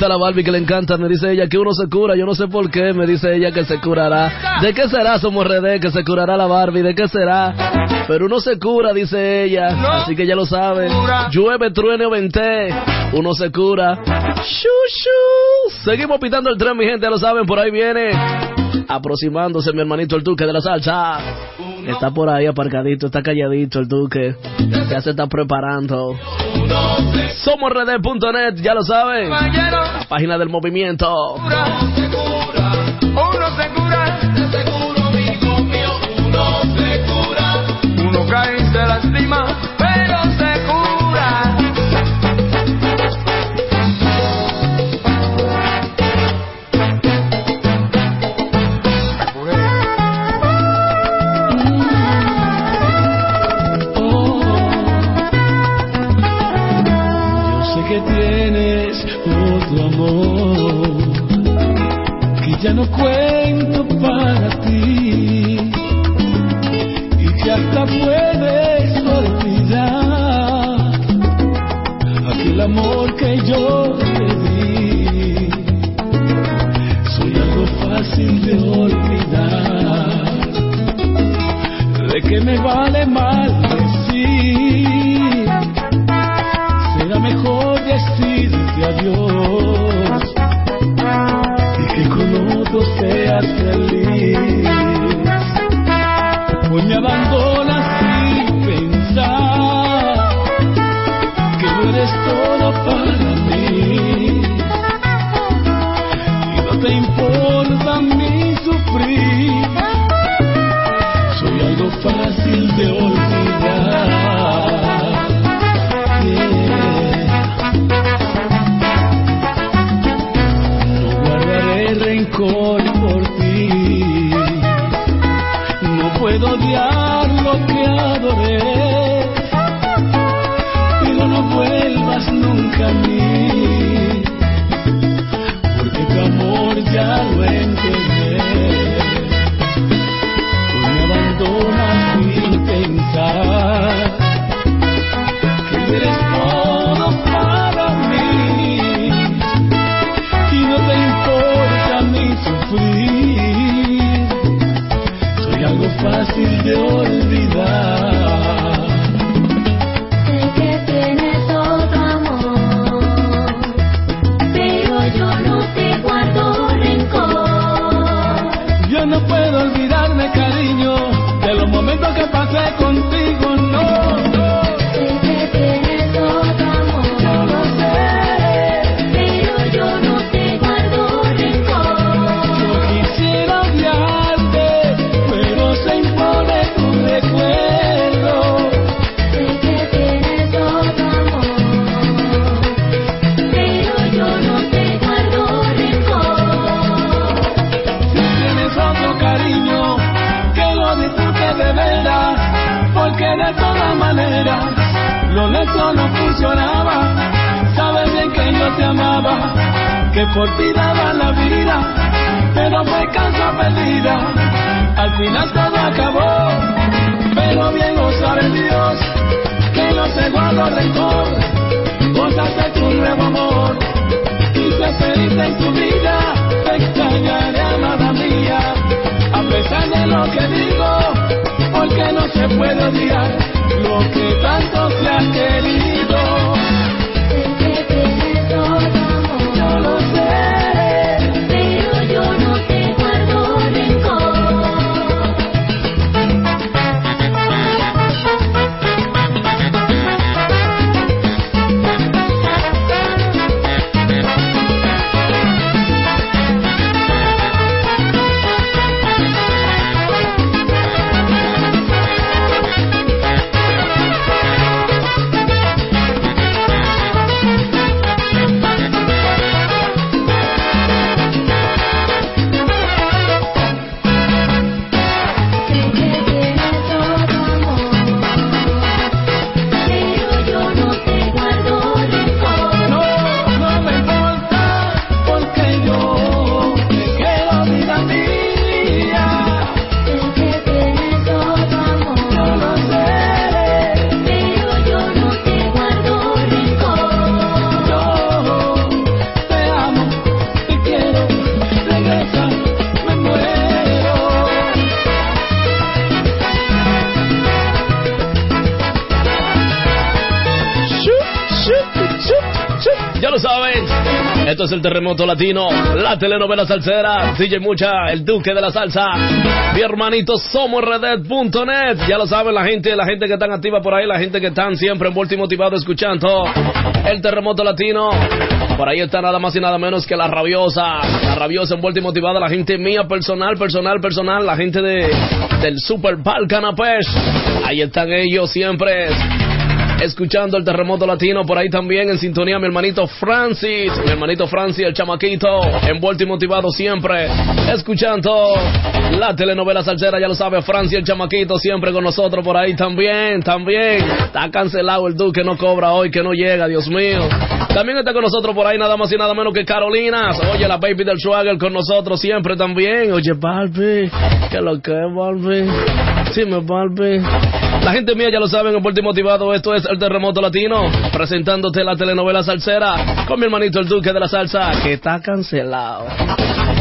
está la Barbie que le encanta. Me dice ella que uno se cura. Yo no sé por qué. Me dice ella que se curará. ¿De qué será? Somos RD. Que se curará la Barbie. ¿De qué será? Pero uno se cura, dice ella. Así que ya lo sabe. Llueve, truene o vente. Uno se cura. Shu, shu. Seguimos pitando el tren, mi gente. Ya lo saben. Por ahí viene. Aproximándose mi hermanito el Duque de la salsa. Está por ahí aparcadito, está calladito el Duque. Ya se está preparando. Somos red.net, ya lo saben. La página del movimiento. ya no cuento para ti y que hasta puedes olvidar aquel amor que yo te di. Soy algo fácil de olvidar, de que me vale mal feliz. Hoy me abandonas sin pensar que no eres todo para mí. Y no te importa mi sufrir. Soy algo fácil de olvidar. rencor Odiar lo que adoré, pero no vuelvas nunca a mí. El terremoto latino, la telenovela salsera, DJ Mucha, el duque de la salsa. Mi hermanito, somos redet.net. Ya lo saben la gente, la gente que están activa por ahí, la gente que están siempre envuelto y motivado escuchando el terremoto latino. Por ahí está nada más y nada menos que la rabiosa, la rabiosa envuelta y motivada, la gente mía personal, personal, personal, la gente de del Super Balcanapés. Ahí están ellos siempre escuchando el terremoto latino por ahí también en sintonía mi hermanito Francis, mi hermanito Francis, el chamaquito, envuelto y motivado siempre, escuchando la telenovela salsera, ya lo sabe, Francis, el chamaquito, siempre con nosotros por ahí también, también, está cancelado el duque, no cobra hoy, que no llega, Dios mío. También está con nosotros por ahí nada más y nada menos que Carolina, oye, la baby del Swagger con nosotros siempre también, oye, Barbie, que lo que es, Barbie, sí, me Barbie. La gente mía ya lo saben, envuelto y motivado, esto es el terremoto latino, presentándote la telenovela salsera con mi hermanito el Duque de la Salsa, que está cancelado.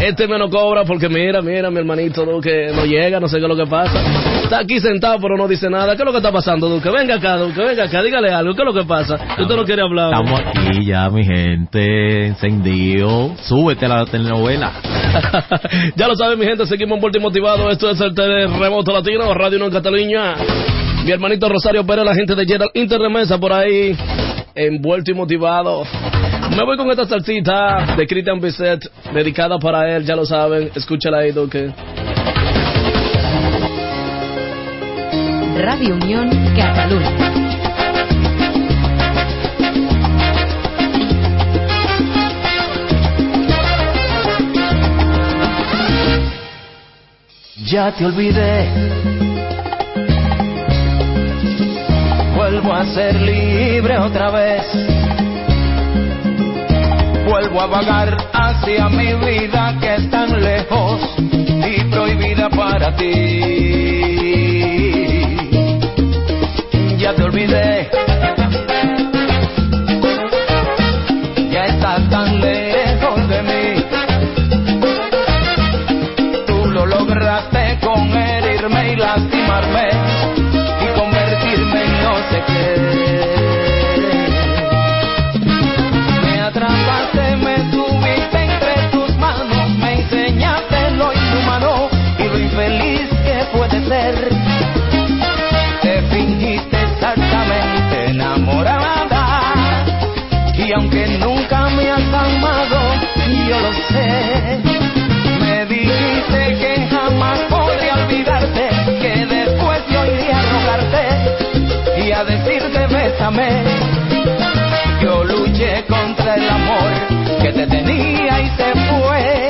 Este me no cobra porque mira, mira, mi hermanito Duque no llega, no sé qué es lo que pasa. Está aquí sentado pero no dice nada. ¿Qué es lo que está pasando, Duque? Venga acá, Duque, venga acá, dígale algo. ¿Qué es lo que pasa? Usted no quiere hablar. Estamos aquí ya, mi gente, encendido. Súbete a la telenovela. ya lo saben, mi gente, seguimos envuelto y motivado. Esto es el terremoto latino, Radio 1 en Cataluña. Mi hermanito Rosario Pérez, la gente de Gerald Interremesa por ahí, envuelto y motivado. Me voy con esta salsita de Christian Bisset, dedicada para él, ya lo saben. Escúchala ahí, Duque. Radio Unión Cataluña. Ya te olvidé. Vuelvo a ser libre otra vez. Vuelvo a vagar hacia mi vida que es tan lejos y prohibida para ti. Ya te olvidé. Aunque nunca me has amado, yo lo sé. Me dijiste que jamás podría olvidarte, que después yo iría a rogarte y a decirte bésame. Yo luché contra el amor que te tenía y se fue.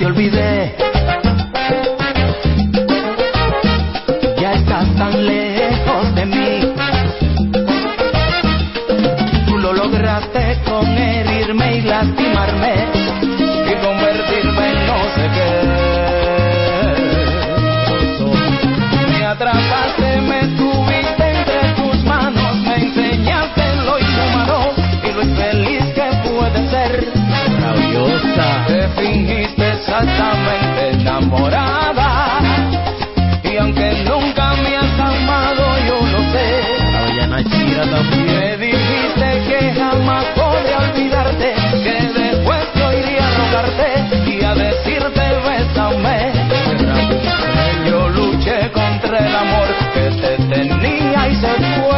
Te olvidé. Ya estás tan lejos de mí. Tú lo lograste con herirme y lastimarme y convertirme en no sé qué. Me atrapaste, me tuviste entre tus manos, me enseñaste lo inhumano y lo infeliz que puede ser. Rabiosa. Tenía y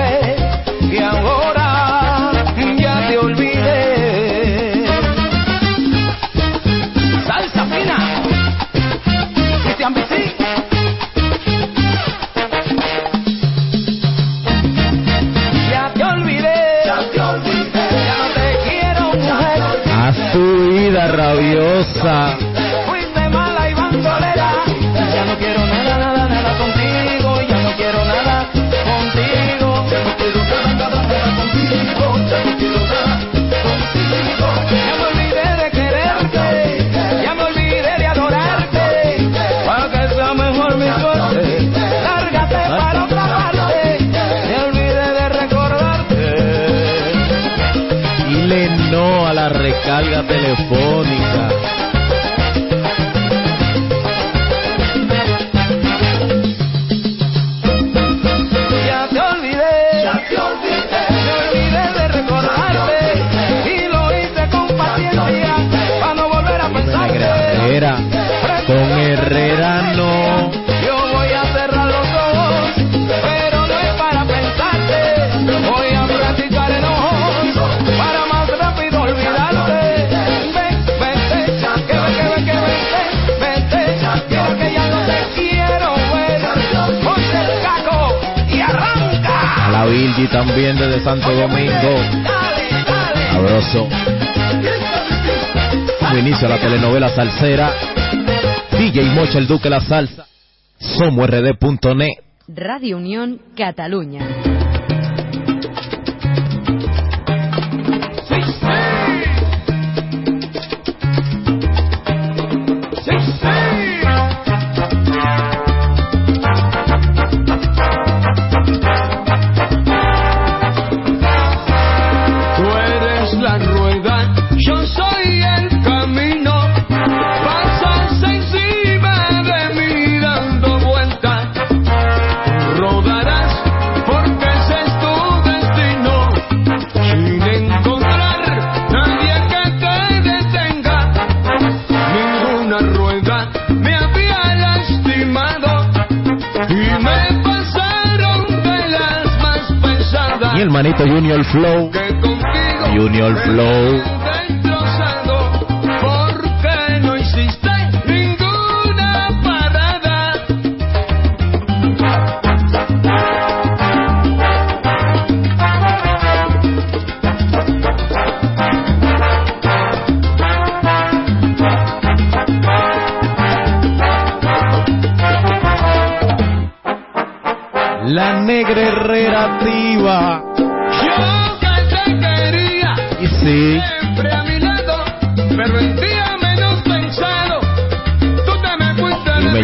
salga telefónica. también desde Santo Domingo. Abrazo. Inicia la telenovela salsera. DJ Mocha el Duque la salsa. Somos rd.net. Radio Unión Cataluña. Junior Flow. Junior Flow. Porque no hiciste ninguna parada. La negra herrera viva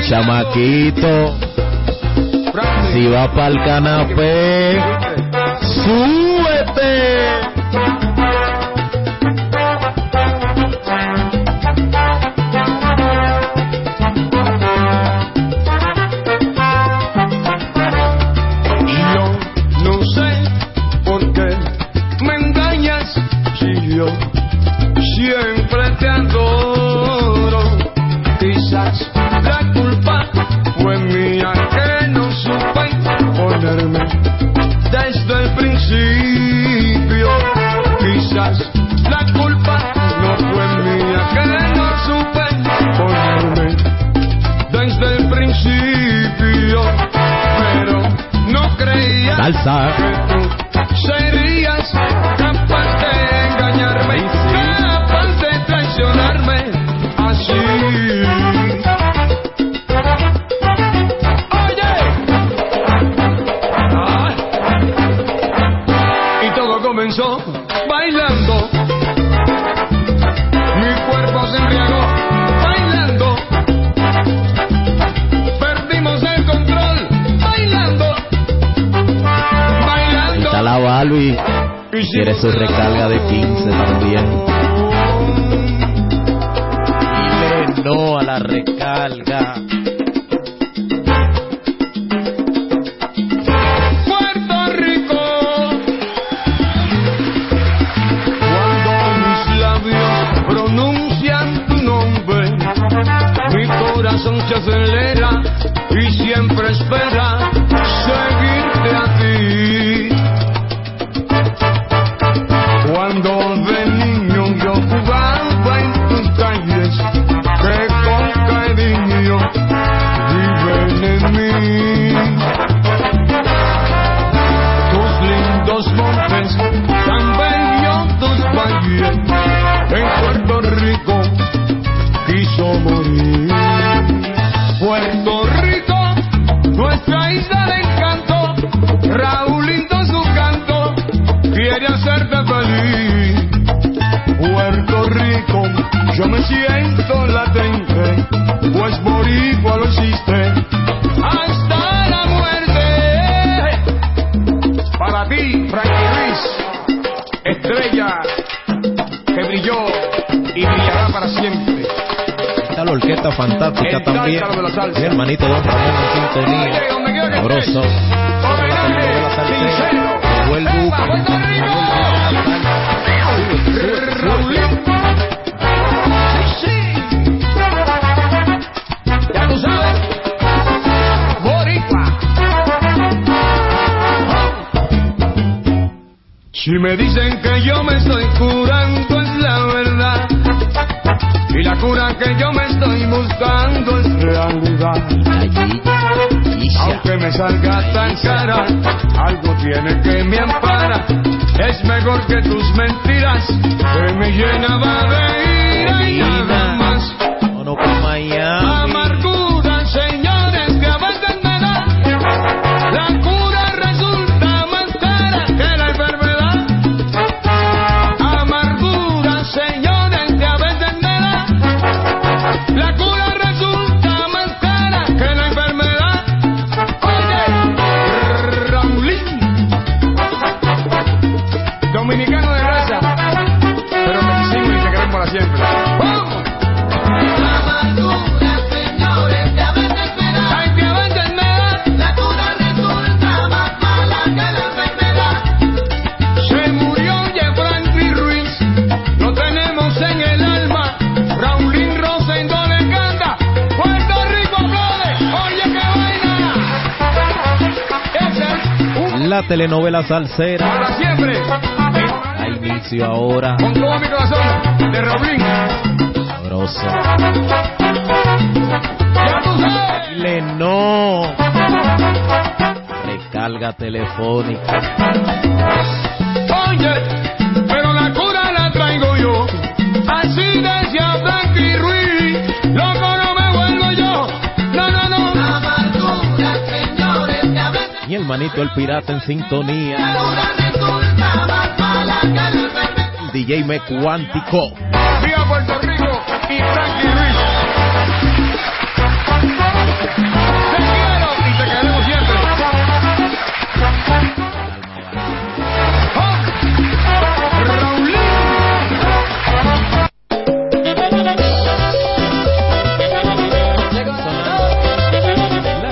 chamaquito, si va para el canapé, recorrido. la salsera. Para siempre. Da inicio ahora. Con todo mi corazón, de Roblín. Sabroso. Ya tú sabes. Dile no. Recarga telefónica. el pirata en sintonía. El DJ me cuántico. Viva Puerto Rico y Frankie Ruiz. Te quiero y te queremos siempre.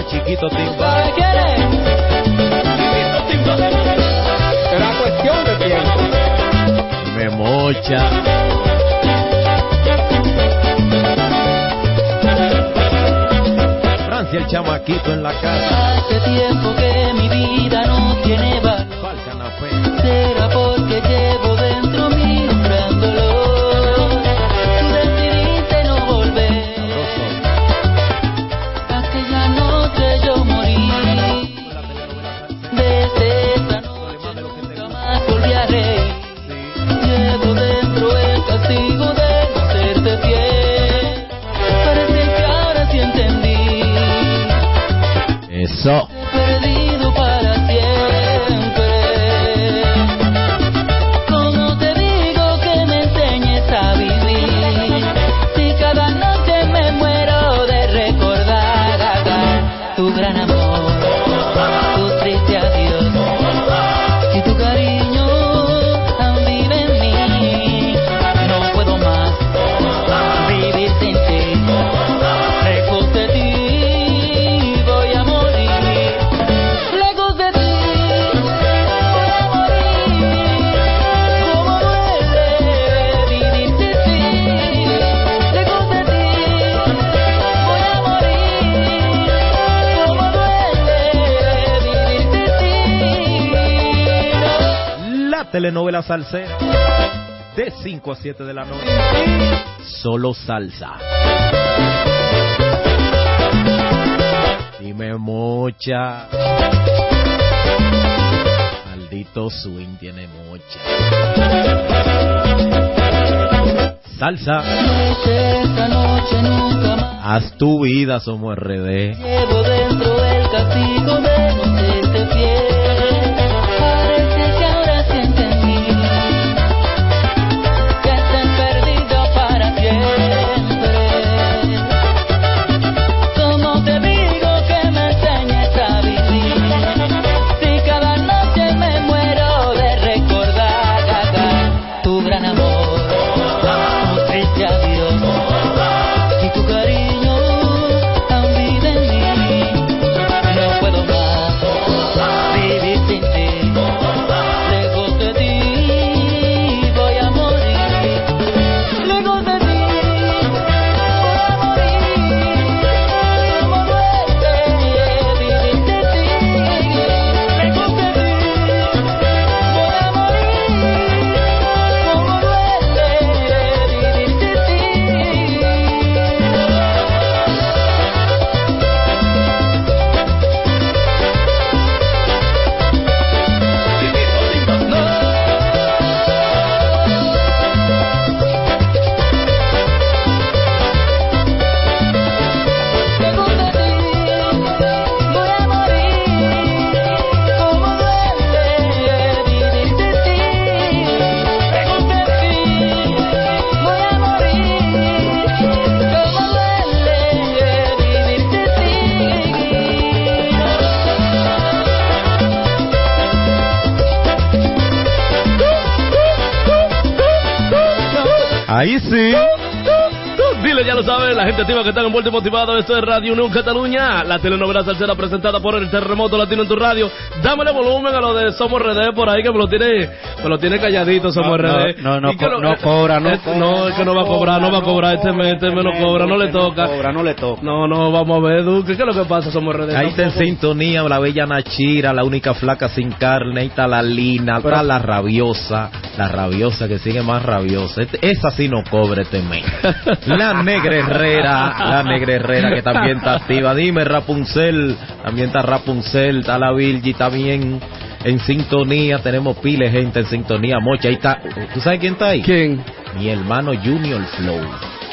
chiquito timba. Rocha. Francia, el chamaquito en la casa. Hace tiempo que mi vida no tiene valor. salsera de 5 a 7 de la noche. Solo salsa. Dime mucha. Maldito swing tiene mucha. Salsa. Haz tu vida, somos RD. Llevo dentro del castigo de este pie. Que está en vuelta y motivado. Esto es Radio Unión Cataluña, la telenovela salsera presentada por el Terremoto Latino en tu radio. Dámele volumen a lo de Somos RD por ahí que me lo tiene, me lo tiene calladito Somos RD. No, no, que co- no cobra, no eh, No, es que no va a cobrar, no va a cobrar. Este mes, este mes no cobra, no le toca. Cobra, no le toca. No, no, vamos a ver, Duque, ¿qué es lo que pasa, Somos RD? Ahí está en sintonía la bella Nachira, la única flaca sin carne, ahí está la Lina, está la rabiosa, la rabiosa que sigue más rabiosa. Este- esa sí no cobre este mes. La negra Herrera, la negra Herrera que también está activa. Dime Rapunzel, también está Rapunzel, está la Virgi también en sintonía. Tenemos pile gente en sintonía. Mocha, ahí está. ¿Tú sabes quién está ahí? ¿Quién? Mi hermano Junior Flow.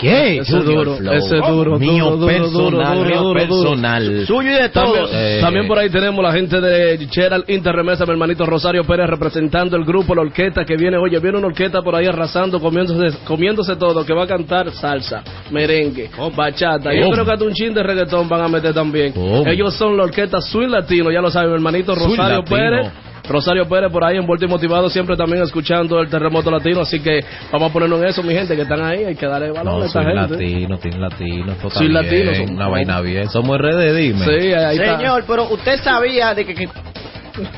¿Qué? Ese duro, ese es duro, Mío personal, mío personal. Suyo y de También, todos. Eh. también por ahí tenemos la gente de Cheral Interremesa, mi hermanito Rosario Pérez representando el grupo, la orquesta que viene, oye, viene una orquesta por ahí arrasando, comiéndose, comiéndose todo, que va a cantar salsa, merengue, bachata. Yo ¿Cómo? creo que un chin de reggaetón van a meter también. ¿Cómo? Ellos son la orquesta Swing Latino, ya lo sabe mi hermanito Rosario. Pérez. Rosario Pérez por ahí envuelto y motivado, siempre también escuchando el terremoto latino, así que vamos a ponernos en eso, mi gente que están ahí, hay que darle valor a No, soy gente. latino, soy latino, Soy latino, somos- una vaina bien. Somos RD, dime. Sí, ahí está. Señor, pero usted sabía de que... que-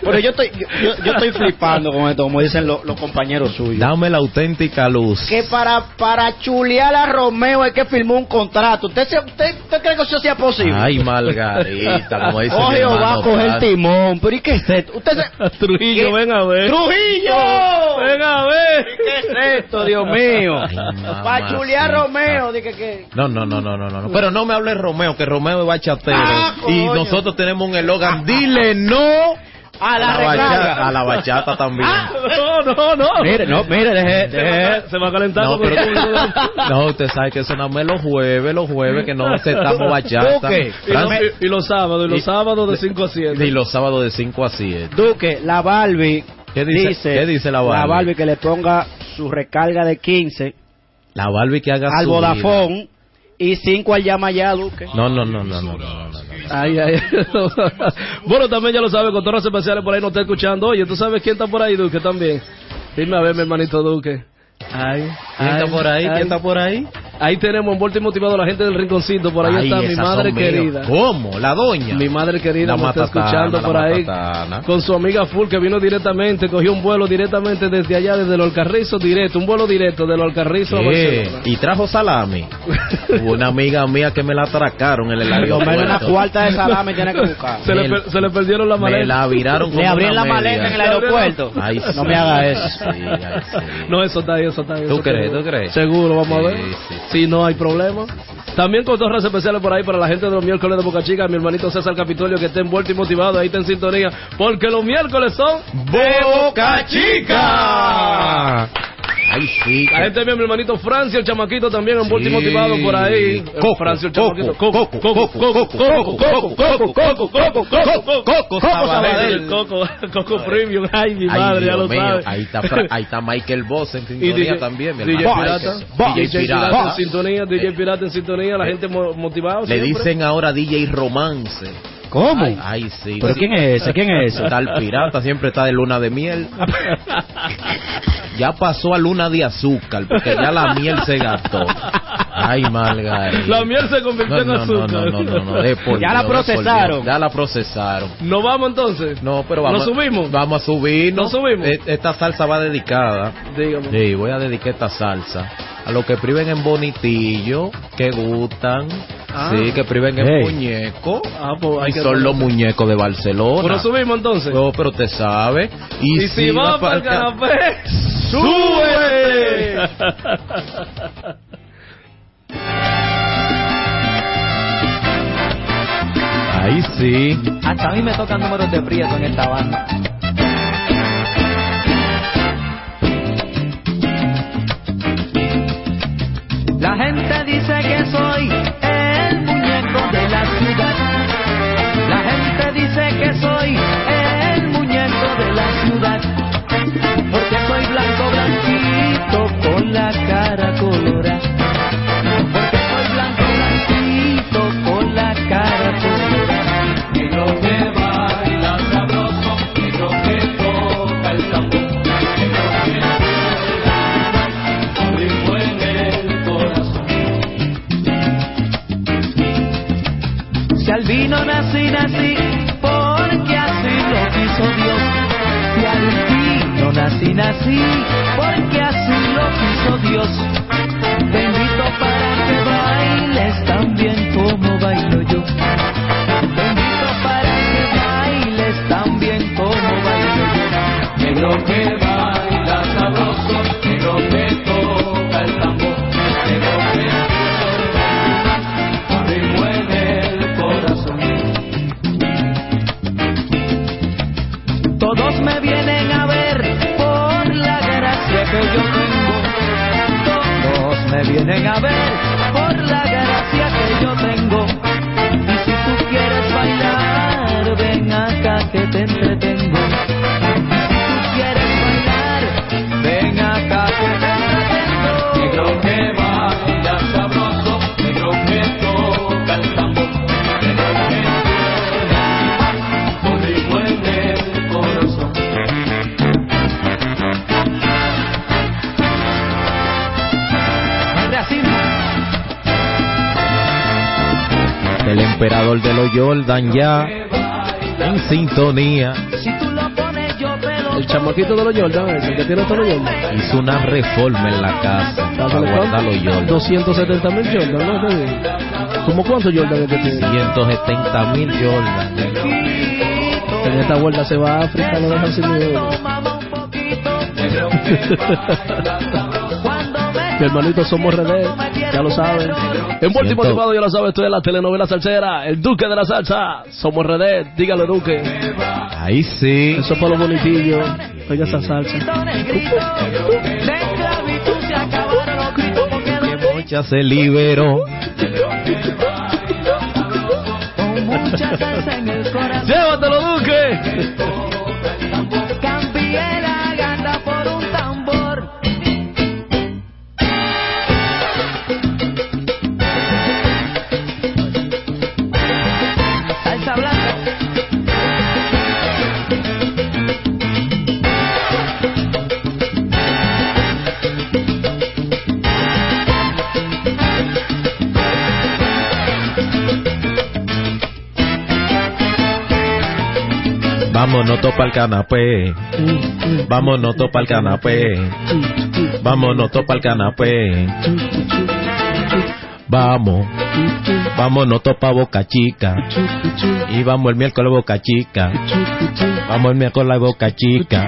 Pero yo estoy, yo, yo- estoy flipando con esto, como dicen los, los compañeros suyos. Dame la auténtica luz. Que para, para chulear a Romeo hay que firmar un contrato. ¿Usted, se- usted, usted cree que eso sea posible? Ay, Margarita, como dice mi Oye, va a coger Fran. timón. ¿Pero y qué es esto? Usted se... Trujillo, ¿Qué? ven a ver. ¡Trujillo! Ven a ver. ¿Qué es esto, Dios mío? Ay. Para chulear a Romeo. Dije que... No, no, no, no, no, no. Pero no me hable Romeo, que Romeo es bachatero. Ah, y nosotros tenemos un eslogan, dile no A la bachata, recarga. a la bachata también. No, no, no. Mire, no, mire, deje, deje. se va a calentar No, pero, no, usted sabe que más los jueves, los jueves que no aceptamos bachata. Duque, Y los, y- y los sábados, y los Y- sábados de 5 a 7. Y los sábados de 5 a 7. Duque, la Barbie ¿Qué dice- qué dice la Barbie? La Barbie que le ponga su recarga de 15 La Barbie que haga al su Vodafone y 5 al llama ya, Duque. No, no, no, no, no, no, no, no. Ay, ay. bueno, también ya lo sabes, con torres especiales por ahí no está escuchando. Oye, ¿tú sabes quién está por ahí, Duque, también? Dime a ver, mi hermanito Duque. Ay, ¿Quién está ay, por ahí? ay. ¿Quién está por ahí? Ahí tenemos envuelto y motivado a la gente del rinconcito. Por ahí Ay, está mi madre querida. ¿Cómo? ¿La doña? Mi madre querida La me está escuchando por ahí. matatana. Con su amiga Full que vino directamente, cogió un vuelo directamente desde allá, desde los Alcarrizos, directo, un vuelo directo de los Alcarrizos a ¿Qué? Barcelona. Y trajo salami. Una amiga mía que me la atracaron en el Lo menos una aeropuerto. cuarta de salame tiene que buscar. Se le, per- se le perdieron la Me maleta. la viraron como Le abrieron la media. maleta en el aeropuerto. Ay, no me haga eso. sí, ay, sí. No, eso está ahí, eso está ahí. ¿Tú crees? ¿Tú crees? Seguro, vamos a ver. Sí, sí, Si no hay problema. También con dos razas especiales por ahí para la gente de los miércoles de Boca Chica. Mi hermanito César Capitolio que está envuelto y motivado. Ahí está en sintonía. Porque los miércoles son Boca Chica. Ay, sí. La gente mi hermanito Francio, el chamaquito también Sí. motivado por ahí. Coco, Francio, el Coco, chamaquito. Coco, Coco, Coco, Coco, Coco, Coco, Coco, Coco, Coco, Coco, Coco, Coco Sabadell. Coco, Coco Premium. Ay, mi madre, ya lo sabe. Ahí está, Fra- ahí está Michael Boss en sintonía también, mi DJ hermano. DJ Pirata, en sintonía, DJ Pirata en sintonía, la gente mo- motivado Le dicen ahora DJ Romance. ¿Cómo? Ay, ay, sí. ¿Pero sí. quién es ese? ¿Quién es ese? El pirata, siempre está de luna de miel. Ya pasó a luna de azúcar, porque ya la miel se gastó. Ay, Margarita. La miel se convirtió en no, no, azúcar. No, no, no, no, de por Ya la por procesaron. Dios. Ya la procesaron. ¿No vamos entonces? No, pero vamos. ¿Nos subimos? Vamos a subirnos. ¿Nos subimos? E- Esta salsa va dedicada. Dígame. Sí, voy a dedicar esta salsa a los que priven en bonitillo, que gustan. Ah. Sí, que priven en Hey. muñeco. Ah, pues hay Y que son los muñecos de Barcelona. ¿Pero subimos entonces? No, pero te sabe. Y, Y si va para el canapé, ¡súbete! Ahí sí. Hasta a mí me tocan números de prieto en esta banda. La gente dice que soy porque así lo quiso Dios. Y yo nací, nací, porque así lo quiso Dios. Te invito para que bailes tan me vienen a ver por la gracia que yo tengo. Y si tú quieres bailar, ven acá que te entretengo. El emperador de los Jordan ya en sintonía. El chamaquito de los Jordan, el que tiene todos los Jordan. Hizo una reforma en la casa para guardar los Jordan. 270 mil Jordan, ¿no? ¿Cómo cuántos Jordan este tiene? 170 mil Jordan. En esta vuelta se va a África, lo dejan sin miedo. Mi hermanito, somos RD, ya lo saben. En Vuelta y Motivado, ya lo saben, esto es la telenovela salsera, el Duque de la Salsa. Somos RD, dígalo Duque. Ahí sí. Eso fue lo bonitillo. Oiga esa salsa. Mocha se liberó. ¡Llévatelo, Duque! Vámonos topa el canapé. Vámonos topa el canapé. Vámonos topa el canapé. Vamos. Vámonos topa Boca Chica. Y vamos el miércoles a Boca Chica. Vamos el miércoles Boca Chica.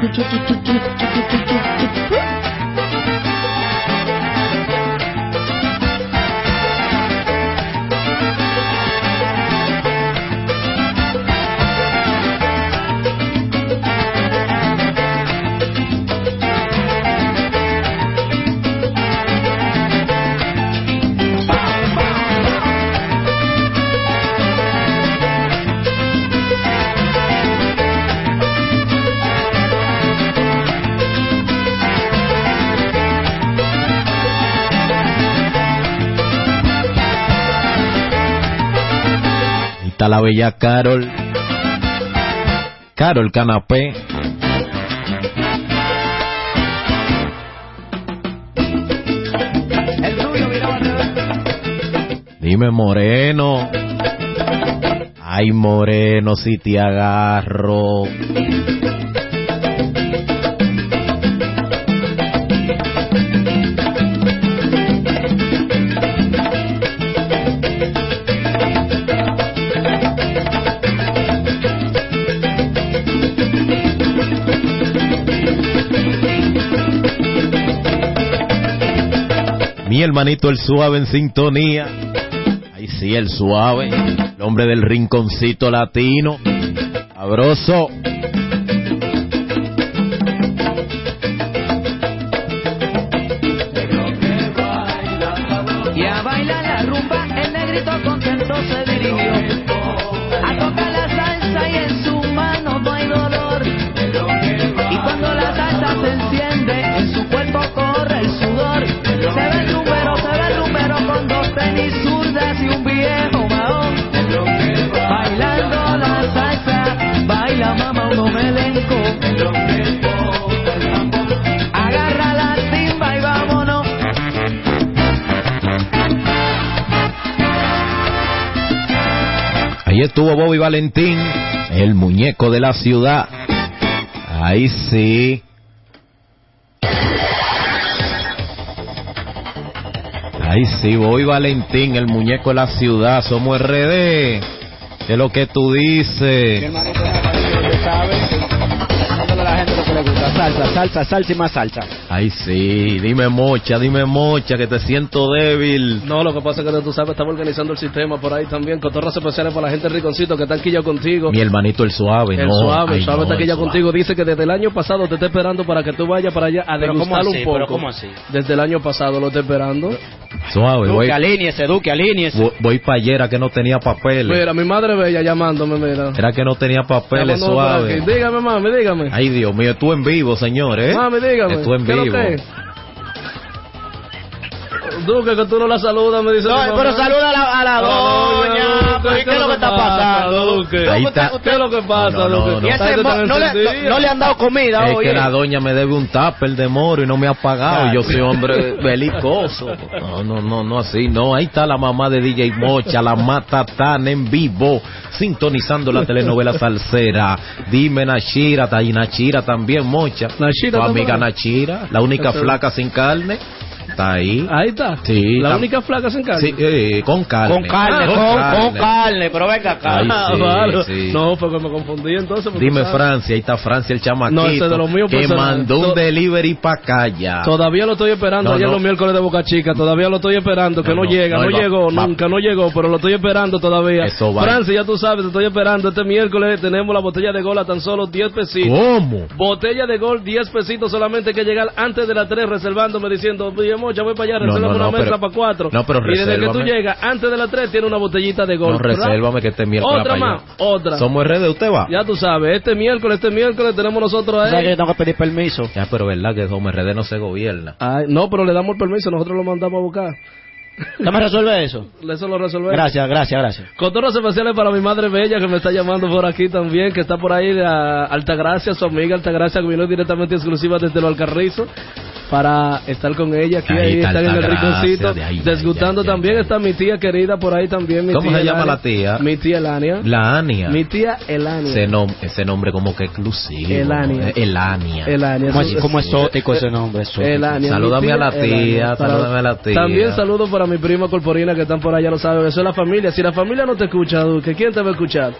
Bella Carol. Carol Canapé. Dime moreno. Ay moreno si te agarro. Mi hermanito el suave en sintonía. Ahí sí, el suave. El hombre del rinconcito latino. Sabroso. Valentín, el muñeco de la ciudad. Ahí sí. Ahí sí, Bobby Valentín, el muñeco de la ciudad. Somos RD. ¿Qué es lo que tú dices? Salsa, salsa, salsa y más salsa. Ay, sí, dime mocha, dime mocha, que te siento débil. No, lo que pasa es que tú sabes, estamos organizando el sistema por ahí también, cotorras especiales para la gente riconcito que está aquí ya contigo. Mi hermanito el suave, El no. suave, ay, el suave no, está aquí el ya suave. contigo. Dice que desde el año pasado te está esperando para que tú vayas para allá a Pero ¿cómo degustar así? un poco. Pero ¿cómo así? Desde el año pasado lo está esperando. Suave, voy, Duque, alíñese, Duque, alíñese. voy, voy para ayer era que no tenía papeles. Mira, mi madre bella llamándome, mira. Era que no tenía papeles, suave. Dígame, mami, dígame. Ay, Dios mío, tú en vivo, señor, ¿eh? Mami, dígame. Tú en ¿Qué es lo vivo. que es? Duque, que tú no la saludas, me dice No, pero saluda a la, a la doña. Duque, ¿Qué es lo que está pasando? Duque? Ahí está. ¿Qué es lo que pasa, No, no, Duque? no. Y tan le, encendida. no, no le han dado comida Es que la doña me debe un tupper de moro y no me ha pagado. Claro. Yo soy hombre belicoso. No, no, no, no así. No, ahí está la mamá de DJ Mocha, la matatana en vivo, sintonizando la telenovela salsera. Dime Nachira, está ahí Nachira también, Mocha. Nachira Tu amiga. Nachira, la única flaca sin carne. Está ahí. Ahí está. Sí, La está- única flaca sin carne. Sí, eh, con carne. Con carne, Ah, con, con carne, pero venga acá. Ay, sí, vale. sí. No, fue que me confundí entonces. Dime sabes. Francia, ahí está Francia el chamaquito. No, ese de los míos que personales. mandó un delivery para acá ya. Todavía lo estoy esperando No, ayer no. los miércoles de Boca Chica. Todavía lo estoy esperando, que No, no, no, llega, no, no, él va- llegó, va- nunca no llegó, pero lo estoy esperando todavía. Eso va. Francia, ya tú sabes, te estoy esperando. Este miércoles tenemos la botella de gol a tan solo 10 pesitos. ¿Cómo? Botella de gol, 10 pesitos solamente hay que llegar antes de las 3 reservándome diciendo, ya voy para allá, No, reserva no, una no, mesa pero- para 4. no, pero y desde que tú resérvame. llegas, antes de las 3 tiene una botellita de gol. No, resérvame que este miércoles Otra más, allá. otra. Somos RD, ¿usted va? Ya tú sabes, este miércoles, este miércoles tenemos nosotros O sea que ahí. yo tengo que pedir permiso. Ya, pero verdad que Somos RD no se gobierna. Ay, no, pero le damos el permiso, nosotros lo mandamos a buscar. ¿Usted me resuelve eso? Eso lo resolvemos. Gracias, gracias, gracias. Cotorros especiales para mi madre bella que me está llamando por aquí también, que está por ahí, la Altagracia, su amiga Altagracia, que vino directamente exclusiva desde los Alcarrizo para estar con ella aquí, Ahí ahí, está en el rinconcito, desgustando también está mi tía querida por ahí también, mi ¿Cómo tía se llama Elania. la tía? Mi tía Elania. La Ania. Mi tía Elania. Ese, nom- ese nombre como que exclusivo. Elania. Eh, Elania. Elania. Como, Eso- como eso- exótico ese nombre. exótico. Elania, Salúdame mi a la tía, Elania. Para- salúdame a la tía. También saludo para mi prima Corporina que están por allá, lo saben. Eso es la familia. Si la familia no te escucha, Duque, ¿quién te va a escuchar?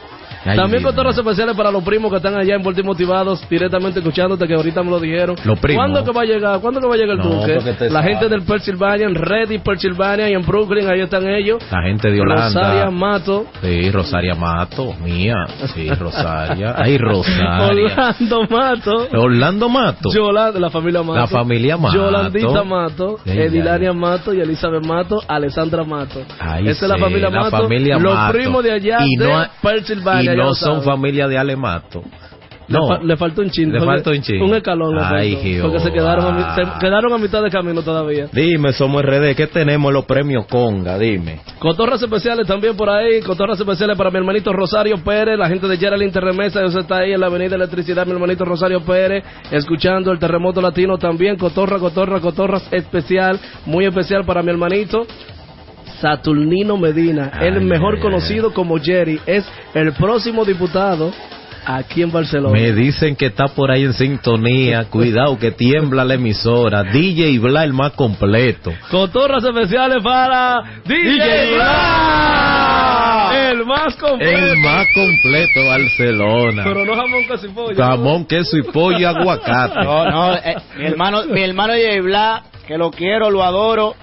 Ay, También Dios cotorras especiales para los primos que están allá en Puerto Motivados, directamente escuchándote, que ahorita me lo dijeron. Los primos. ¿Cuándo que va a llegar? ¿Cuándo que va a llegar el No, La gente del Pennsylvania, en Reddit, Pennsylvania y en Brooklyn, ahí están ellos. La gente de Holanda. Rosaria Mato. Sí, Rosaria Mato, mía. Sí, Rosaria. Ay, Rosaria. Orlando Mato. Orlando Mato. Yolanda, la familia Mato. La familia Mato. Yolandita Mato, Ella. Edilania Mato y Elizabeth Mato, Alessandra Mato. Ay, Esa es la familia la Mato. familia los Mato. primos de allá Y de no Pennsylvania. Ya no son familia de Alemato. Le, No. fa- le falta un chin. Le falta un chin. Un escalón. Ay, faltó. Porque se quedaron, a, se quedaron a mitad de camino todavía. Dime, somos RD, ¿qué tenemos en los premios Conga? Dime. Cotorras especiales también por ahí, cotorras especiales para mi hermanito Rosario Pérez, la gente de Geraldine Terremesa, ellos está ahí en la avenida Electricidad, mi hermanito Rosario Pérez, escuchando el terremoto latino también, cotorra, cotorra, cotorras especial, muy especial para mi hermanito. Saturnino Medina, el mejor conocido como Jerry, es el próximo diputado aquí en Barcelona. Me dicen que está por ahí en sintonía. Cuidado que tiembla la emisora. DJ Bla el más completo. Cotorras especiales para DJ Bla, el más completo. El más completo Barcelona. Pero no jamón casi pollo. Jamón, queso y pollo y aguacate. No, no, eh, mi hermano, mi hermano J. Bla, que lo quiero, lo adoro,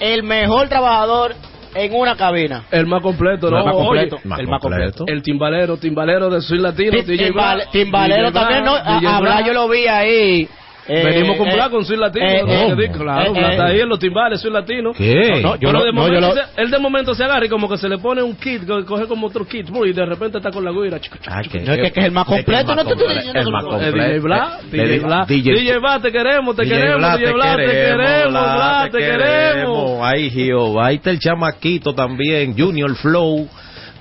el mejor trabajador en una cabina. El más completo, ¿no? El más Oye, completo. el más completo. El timbalero, timbalero de Soy Latino, DJ Bla, timbalero DJ también, ¿no? A- DJ a Bla Bla. yo lo vi ahí. Eh, Venimos con eh, Bla con Soy Latino, eh, ¿no? eh, Que claro, eh, está ahí en los timbales, Soy Latino. ¿Qué? No, no, yo Pero lo- de no, momento yo lo- se- él de momento se agarra y como que se le pone un kit, co- coge como otro kit, y de repente está con la guira. chico, chico, Ah, chico. No, es que, que es el más completo, no te estoy diciendo El que más completo. DJ Bla, Eh, DJ Bla, DJ DJ Bla, te queremos, te DJ queremos, Bla, DJ Bla, te queremos, Bla, te queremos. Ay, Jehová. Ahí está el chamaquito también, Junior Flow.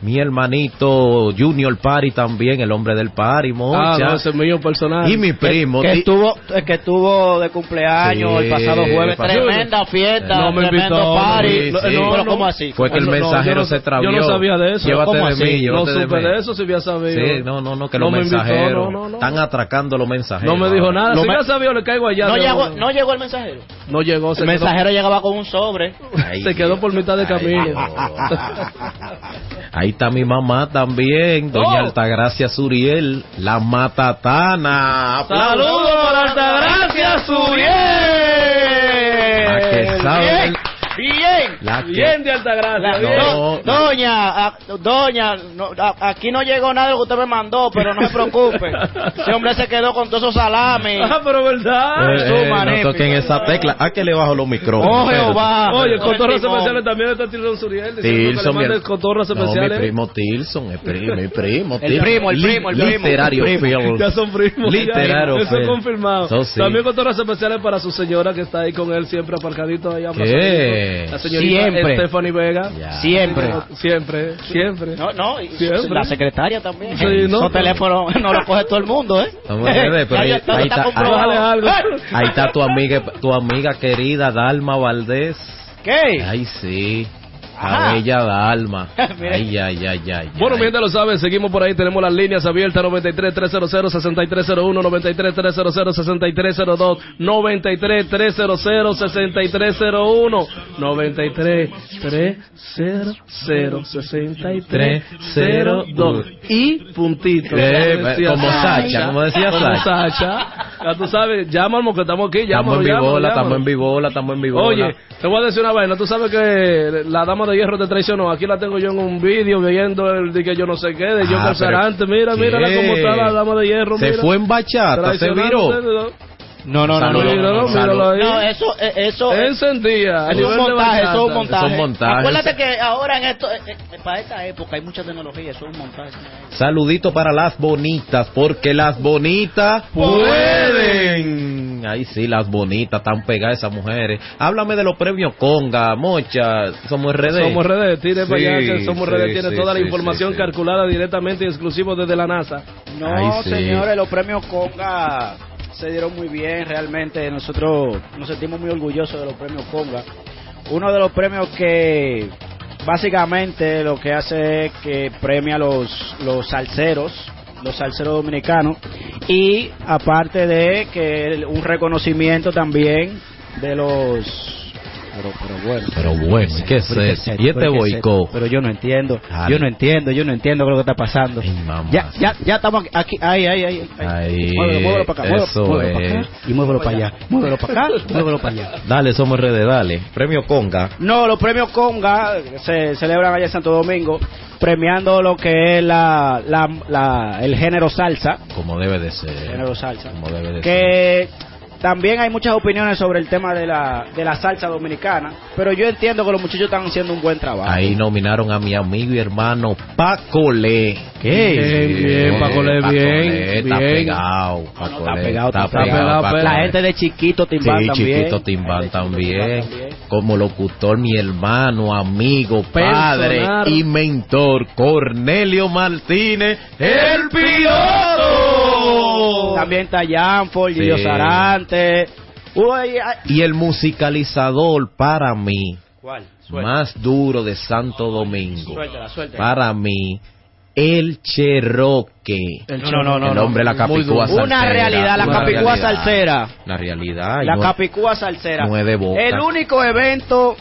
Mi hermanito Junior Pari también, el hombre del Pari, Ah, mocha. no, ese es mío personal. y mi primo. que ti- estuvo el que estuvo de cumpleaños Sí, el pasado jueves tremenda fiesta No me tremendo invitó, party sí, sí. pero no. cómo así Fue que el No, no, mensajero no- se travió. Yo no sabía de eso. Llévate ¿Cómo de así? mí, No de supe mí. de eso si había sabido. Sí, no, no, no, que No los me invitó, mensajeros no, no, no. están atracando los mensajeros. No me dijo nada. Si me- ya sabía, le caigo allá. no llegó no llegó el mensajero No llegó. Se el mensajero llegaba con un sobre se quedó por mitad de camino. Ahí está mi mamá también, doña Oh. Altagracia Suriel, la matatana. Aplausos. Saludos Altagracia Suriel. La que sabe La Bien de Altagracia. No, do- doña, a- doña, no, a- aquí no llegó nada de lo que usted me mandó, pero no se preocupe. Ese hombre se quedó con todos esos salames. Ah, pero verdad. Eh, eh, no toquen esa tecla. ¿A que le bajo los micrófonos? Oh. Jehová. Oye, cotorras especiales también está Tilson Suriel. Tilson, mi, cotorras no, mi especiales. primo Tilson, el primo, mi primo. El Tilson. primo, el primo, el primo. Literario El primo. film. Ya son primos. Literario. Eso es confirmado. También cotorras especiales para su señora que está ahí con él siempre aparcadito ahí ¿Qué? La señorita Siempre. Stephanie Vega. Ya. Siempre. Siempre, siempre. No, no, y Siempre. la secretaria también. Sí, ¿no? Esos teléfonos no los coge todo el mundo, ¿eh? Ver, pero ahí- está- ahí está. Ahí está tu amiga, tu amiga querida Dalma Valdés. ¿Qué? Ay, sí. La bella Dalma. Mira. Ay, ay, ay, ay. Bueno, mi gente lo sabe, seguimos por ahí, tenemos las líneas abiertas 93 300 6301, 93 300 6302, 93 300 6301, 93 300 6302 y puntito. Eh, Como como Sacha, como decía Como Sacha. Ya tú sabes, llámalo que estamos aquí, Estamos en vivola, estamos en vivola, estamos en vivola. Oye, te voy a decir una vaina. Tú sabes que la dama de hierro te traicionó. Aquí la tengo yo en un vídeo viendo el de que yo no sé qué, de Ah, Joker pero Sarante. Mira, ¿qué? mírala cómo está la dama de hierro. Se mira. fue en bachata, se viró. No, no, no, no, Saludos, no, no, no, míralo ahí. No, eso, eh, eso es, Encendía. es un de montaje, eso es un montaje. Son montajes. Acuérdate que ahora en esto, eh, eh, para esta época hay mucha tecnología, eso es un montaje. Saludito para las bonitas, porque las bonitas pueden. Ay, sí, las bonitas, están pegadas esas mujeres. Háblame de los premios Conga, Mocha, somos RD. Somos redes, tire Sí, para allá Somos sí, redes tiene sí, toda la información sí, sí. calculada directamente y exclusivo desde la NASA. No, Ay, sí. señores, los premios Conga se dieron muy bien, realmente nosotros nos sentimos muy orgullosos de los premios Conga. Uno de los premios que básicamente lo que hace es que premia a los, los salseros, los salseros dominicanos, y aparte de que un reconocimiento también de los... Pero, pero bueno. Pero bueno, ¿qué es Pero ¿qué eso? es Y este boicot. Pero yo no entiendo. Dale. Yo no entiendo, yo no entiendo lo que está pasando. Ay, mamá. Ya, ya, ya estamos aquí. Ahí, ahí, ahí. ahí. Ay, muévelo, muévelo para acá. Muévelo, eso muévelo para acá. Y muévelo para allá. Muévelo para acá. Muévelo para allá. Dale, somos RD, dale. Premio Conga. No, los premios Conga se celebran allá en Santo Domingo, premiando lo que es la, la, la- el género salsa. Como debe de ser. Género salsa. Como debe de ser. También hay muchas opiniones sobre el tema de la, de la salsa dominicana, pero yo entiendo que los muchachos están haciendo un buen trabajo. Ahí nominaron a mi amigo y hermano Paco Le. Bien, bien, Paco Le, Paco bien, Le, Está bien. pegado. Paco Está pegado, está pegado, pegado, Paco La gente de Chiquito Timbán Sí, también. Chiquito Chiquito también. Como locutor, mi hermano, amigo, padre Personal. y mentor, Cornelio Martínez, el piloto. También está Janford, Sí. Gillo Sarante. Uy, ay, Y el musicalizador para mí, ¿Cuál? más duro de Santo Domingo, Suéltala, suéltala. para mí, el Cherokee. No, no, no, no, el no. hombre de la capicúa salsera. Una realidad, la capicúa realidad. salsera. La realidad. La Capicúa Salsera. Nueve bocas. El único evento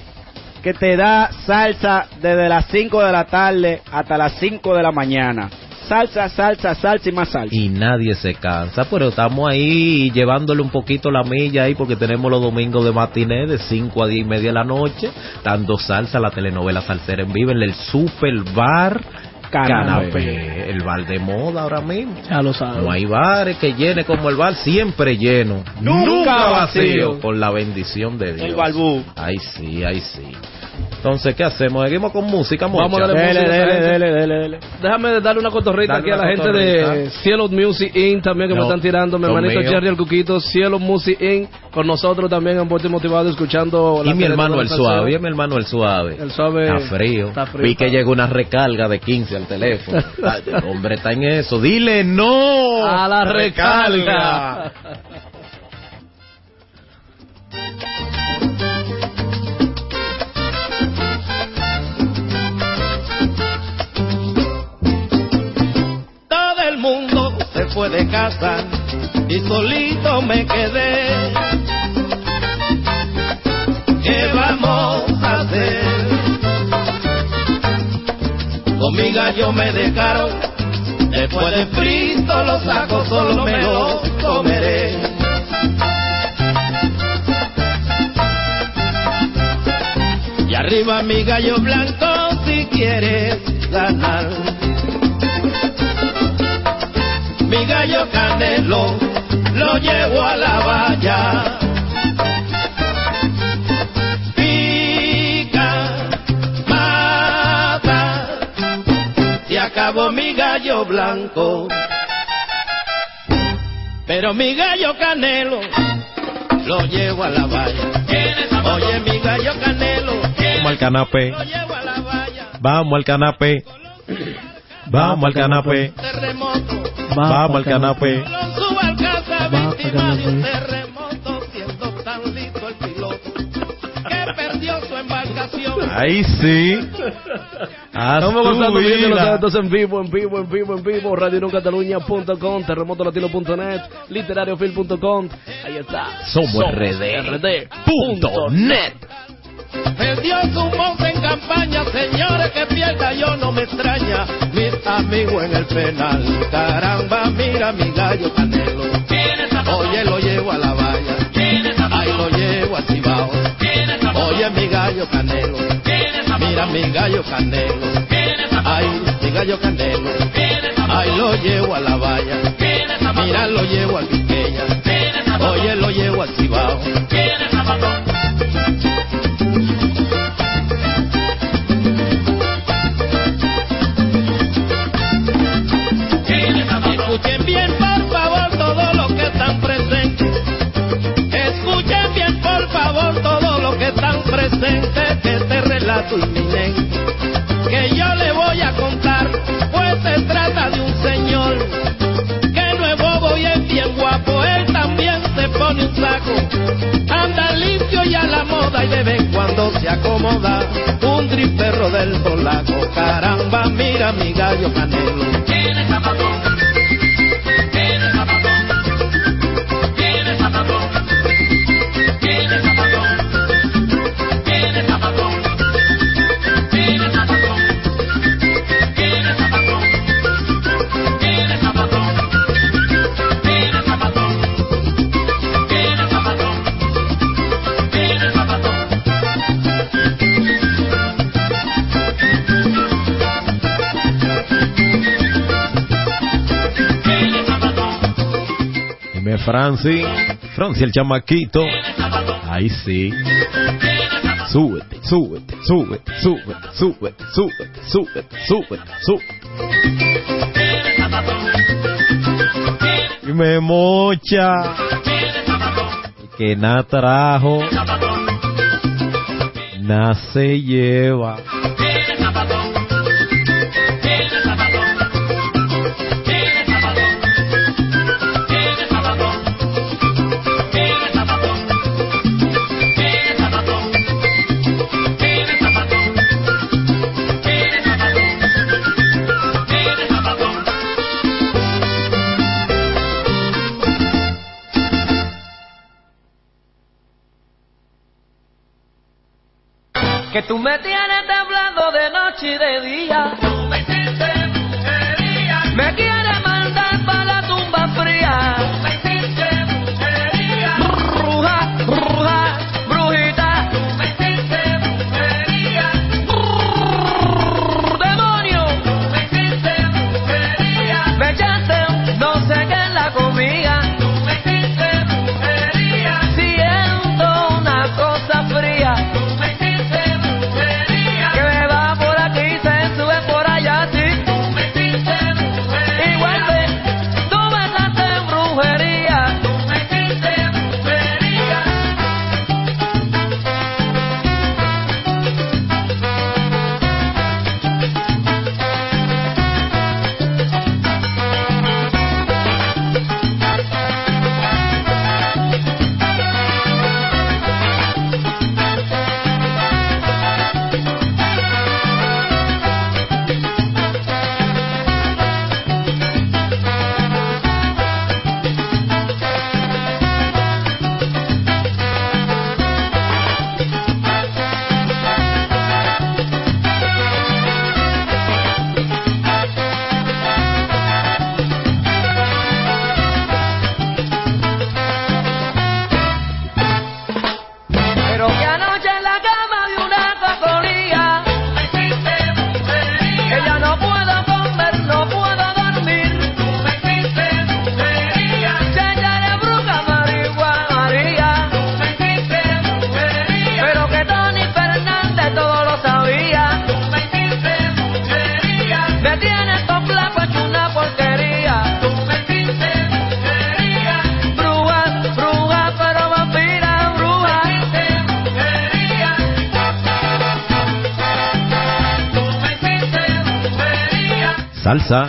que te da salsa desde las 5 de la tarde hasta las 5 de la mañana. Salsa, salsa, salsa y más salsa. y nadie se cansa, pero estamos ahí llevándole un poquito la milla ahí porque tenemos los domingos de matiné de 5 a 10 y media de la noche, dando salsa, la telenovela salsera en vivo en el Super Bar Canapé. Canapé, el bar de moda ahora mismo. Ya lo sabes. No hay bares que llene como el bar, siempre lleno, Nunca vacío. con la bendición de Dios. El balbú. Ay sí, ay sí. Entonces, ¿qué hacemos? ¿Seguimos con música? Vamos a darle música a esa gente. dele, dele, dele. Déjame darle una cotorrita Dale aquí a la gente de Cielo Music Inc. también que me están tirando. Mi hermanito mío. Jerry el Cuquito, Cielo Music Inc. Con nosotros también en Puerto Motivado escuchando Y mi hermano el suave, y mi hermano el suave. El suave Está frío. está frío, Vi que llegó una recarga de 15 al teléfono. Ay, el hombre está en eso. Dile no A la recarga. Todo fue de casa y solito me quedé. ¿Qué vamos a hacer? Con mi gallo me dejaron, después de frito los saco, solo me los comeré. Y arriba mi gallo blanco si quieres ganar. Mi gallo canelo lo llevo a la valla. Pica, mata, se acabó mi gallo blanco. Pero mi gallo canelo lo llevo a la valla. Oye, mi gallo canelo Vamos al canapé. lo llevo a la valla. Vamos al canapé. Vamos al canapé. Terremoto, Vamos al canapé. subo al casa víctima de un terremoto, siendo tan listo el piloto que perdió su embarcación. Ahí sí. Estamos gozando viviendo los eventos en vivo, en vivo, en vivo, en vivo. RadioNuCataluña.com, terremotolatino.net, literariofil.com. Ahí está. Somos RD. RD. Punto net. Perdió su monte en campaña, señores, que pierda yo no me extraña. Mis amigos en el penal, caramba, mira mi gallo canelo. Oye, lo llevo a la valla, ahí lo llevo a Cibao. Oye, mi gallo canelo, mira mi gallo canelo. Ay, mi gallo canelo, ahí lo llevo a la valla. Mira, lo llevo a Quiqueya. Oye, lo llevo a Cibao. Que este relato inminente que yo le voy a contar, pues se trata de un señor que no es bobo y es bien guapo. Él también se pone un saco, anda limpio y a la moda y de vez cuando se acomoda. Un perro del polaco, caramba, mira mi gallo canelo. Franci. Franci el chamaquito. Ahí sí. Súbete, súbete, súbete, súbete, súbete, súbete, súbete, súbete, súbete. Dime mocha. Que na trajo. Na se lleva. Que tú me tienes temblando de noche y de día. Salsa.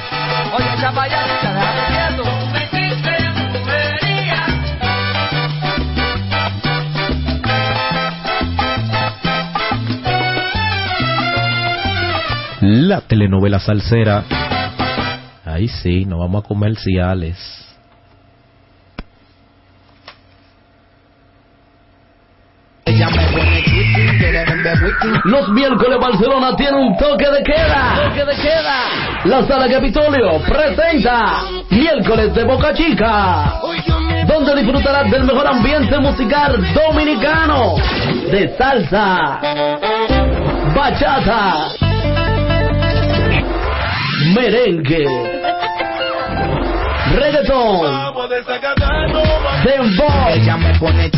La telenovela salsera. Ahí sí, nos vamos a comerciales. Los miércoles Barcelona tiene un toque de queda. La sala Capitolio presenta Miércoles de Boca Chica. Donde disfrutarás del mejor ambiente musical dominicano. De salsa. Bachata. Merengue. Reggaeton. Dembow. Ella me pone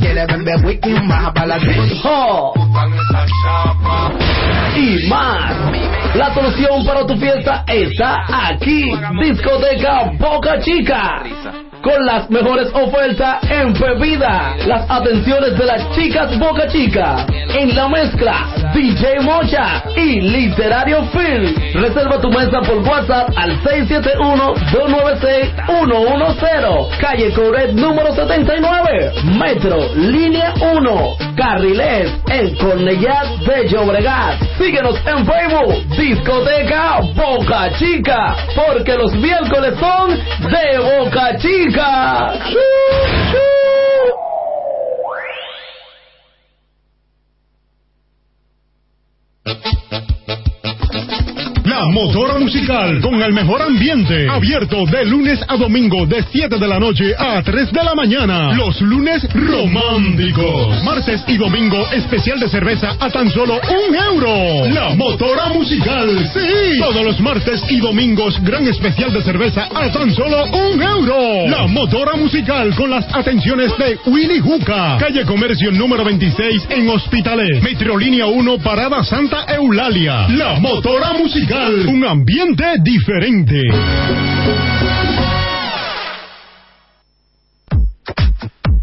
quiere beber whisky, más para la. Y más. La solución para tu fiesta está aquí. Discoteca Boca Chica. Con las mejores ofertas en bebida. Las atenciones de las chicas Boca Chica. En la mezcla, DJ Mocha y Literario Phil. Reserva tu mesa por WhatsApp al 671-296-110. Calle Coret número 79. Metro, línea 1. Carriles, en Cornellat de Llobregat. Síguenos en Facebook, Discoteca Boca Chica, porque los miércoles son de Boca Chica. Motora Musical con el mejor ambiente. Abierto de lunes a domingo de 7 de la noche a 3 de la mañana. Los lunes románticos. Martes y domingo especial de cerveza a tan solo un euro. La Motora Musical. Sí. Todos los martes y domingos gran especial de cerveza a tan solo un euro. La Motora Musical con las atenciones de Willy Juca. Calle Comercio número 26 en Hospitalet. Metrolínea 1 Parada Santa Eulalia. La Motora Musical. Un ambiente diferente.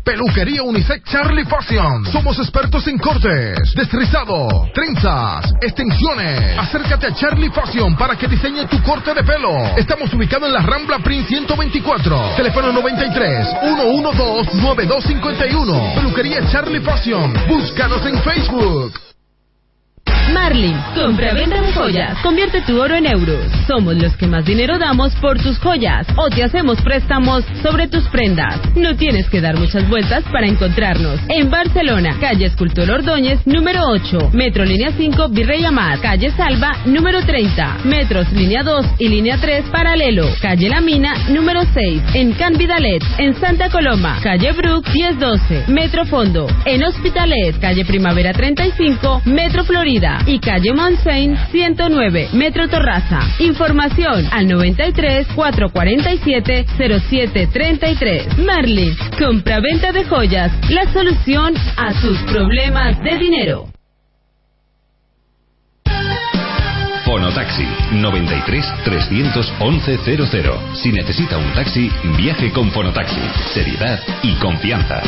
Peluquería Unisex Charlie Fashion. Somos expertos en cortes, destrizado, trenzas, extensiones. Acércate a Charlie Fashion para que diseñe tu corte de pelo. Estamos ubicados en la Rambla Prince 124. Teléfono 93 112 9251. Peluquería Charlie Fashion. Búscanos en Facebook. Marlin, compra-venta de joyas. Convierte tu oro en euros. Somos los que más dinero damos por tus joyas o te hacemos préstamos sobre tus prendas. No tienes que dar muchas vueltas para encontrarnos. En Barcelona, calle Escultor Ordóñez, número 8. Metro Línea 5, Virrey Amar. Calle Salva, número 30. Metros Línea 2 y Línea 3, paralelo. Calle La Mina, número 6. En Can Vidalet. En Santa Coloma. Calle Brook, 1012. Metro Fondo. En Hospitalet. Calle Primavera 35. Metro Florida y calle Monsain 109, Metro Torraza. Información al 93 447 0733. Merlin, compra-venta de joyas, la solución a sus problemas de dinero. Fonotaxi 93 311 00. Si necesita un taxi, viaje con Fonotaxi. Seriedad y confianza.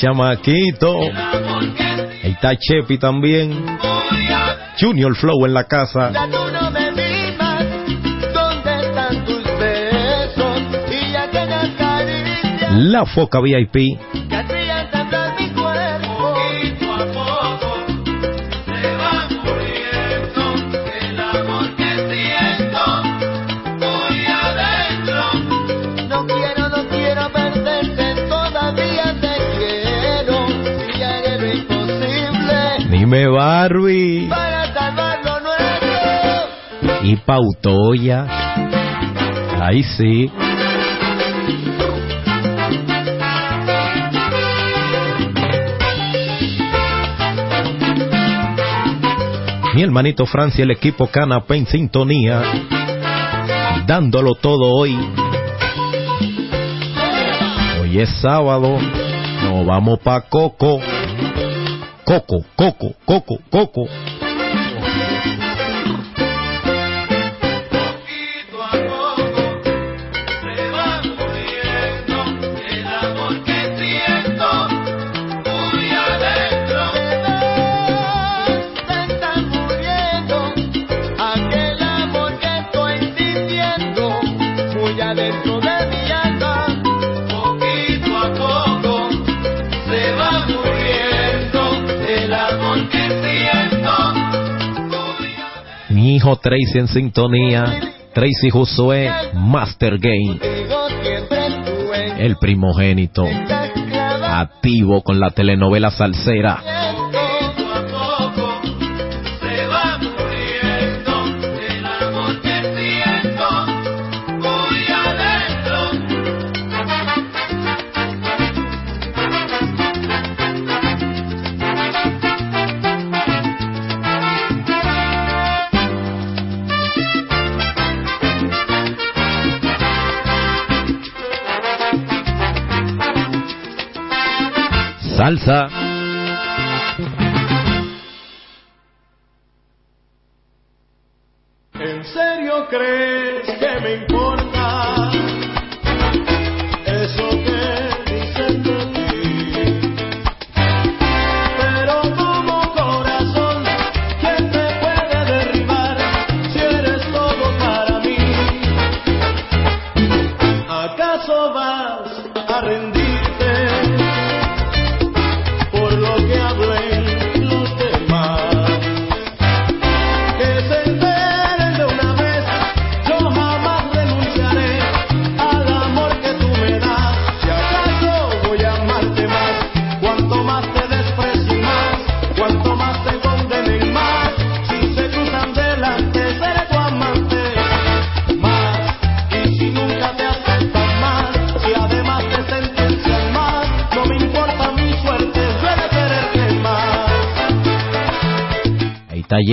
chamaquito. Ahí está Chepi también. Junior Flow en la casa. La Foca VIP. y Pautoya. Ahí sí. Mi hermanito Francia, el equipo Canapé en sintonía, dándolo todo hoy. Hoy es sábado, nos vamos pa' Coco. Coco, Coco, Coco, Coco. Tracy en sintonía. Tracy Josué, Master Game. El primogénito. Activo con la telenovela salsera. salsa. ¿En serio crees que me importa?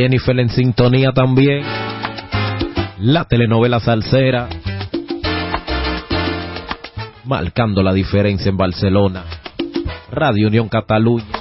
Jennifer en sintonía también. La telenovela salsera. Marcando la diferencia en Barcelona. Radio Unión Cataluña.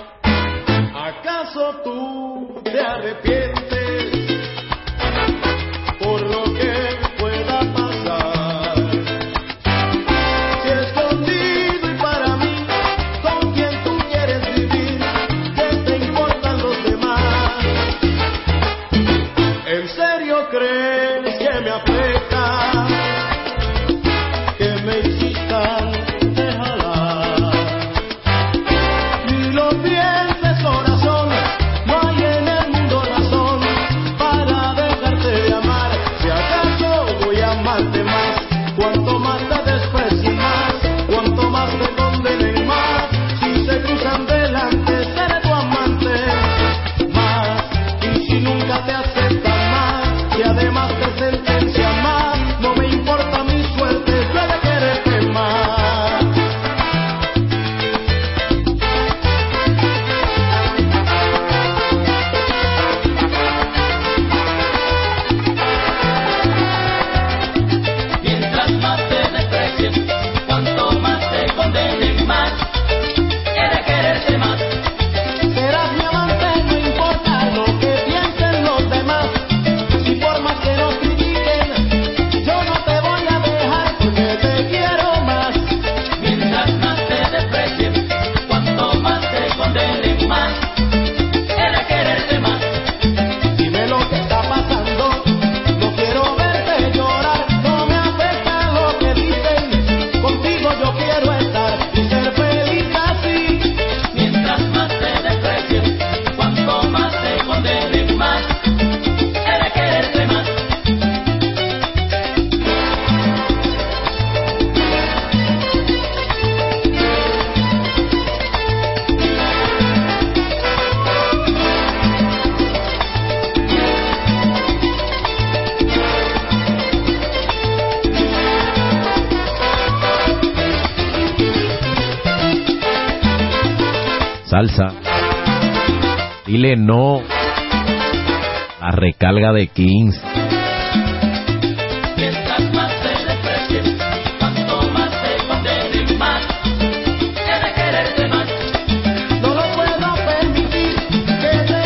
Lo puedo permitir.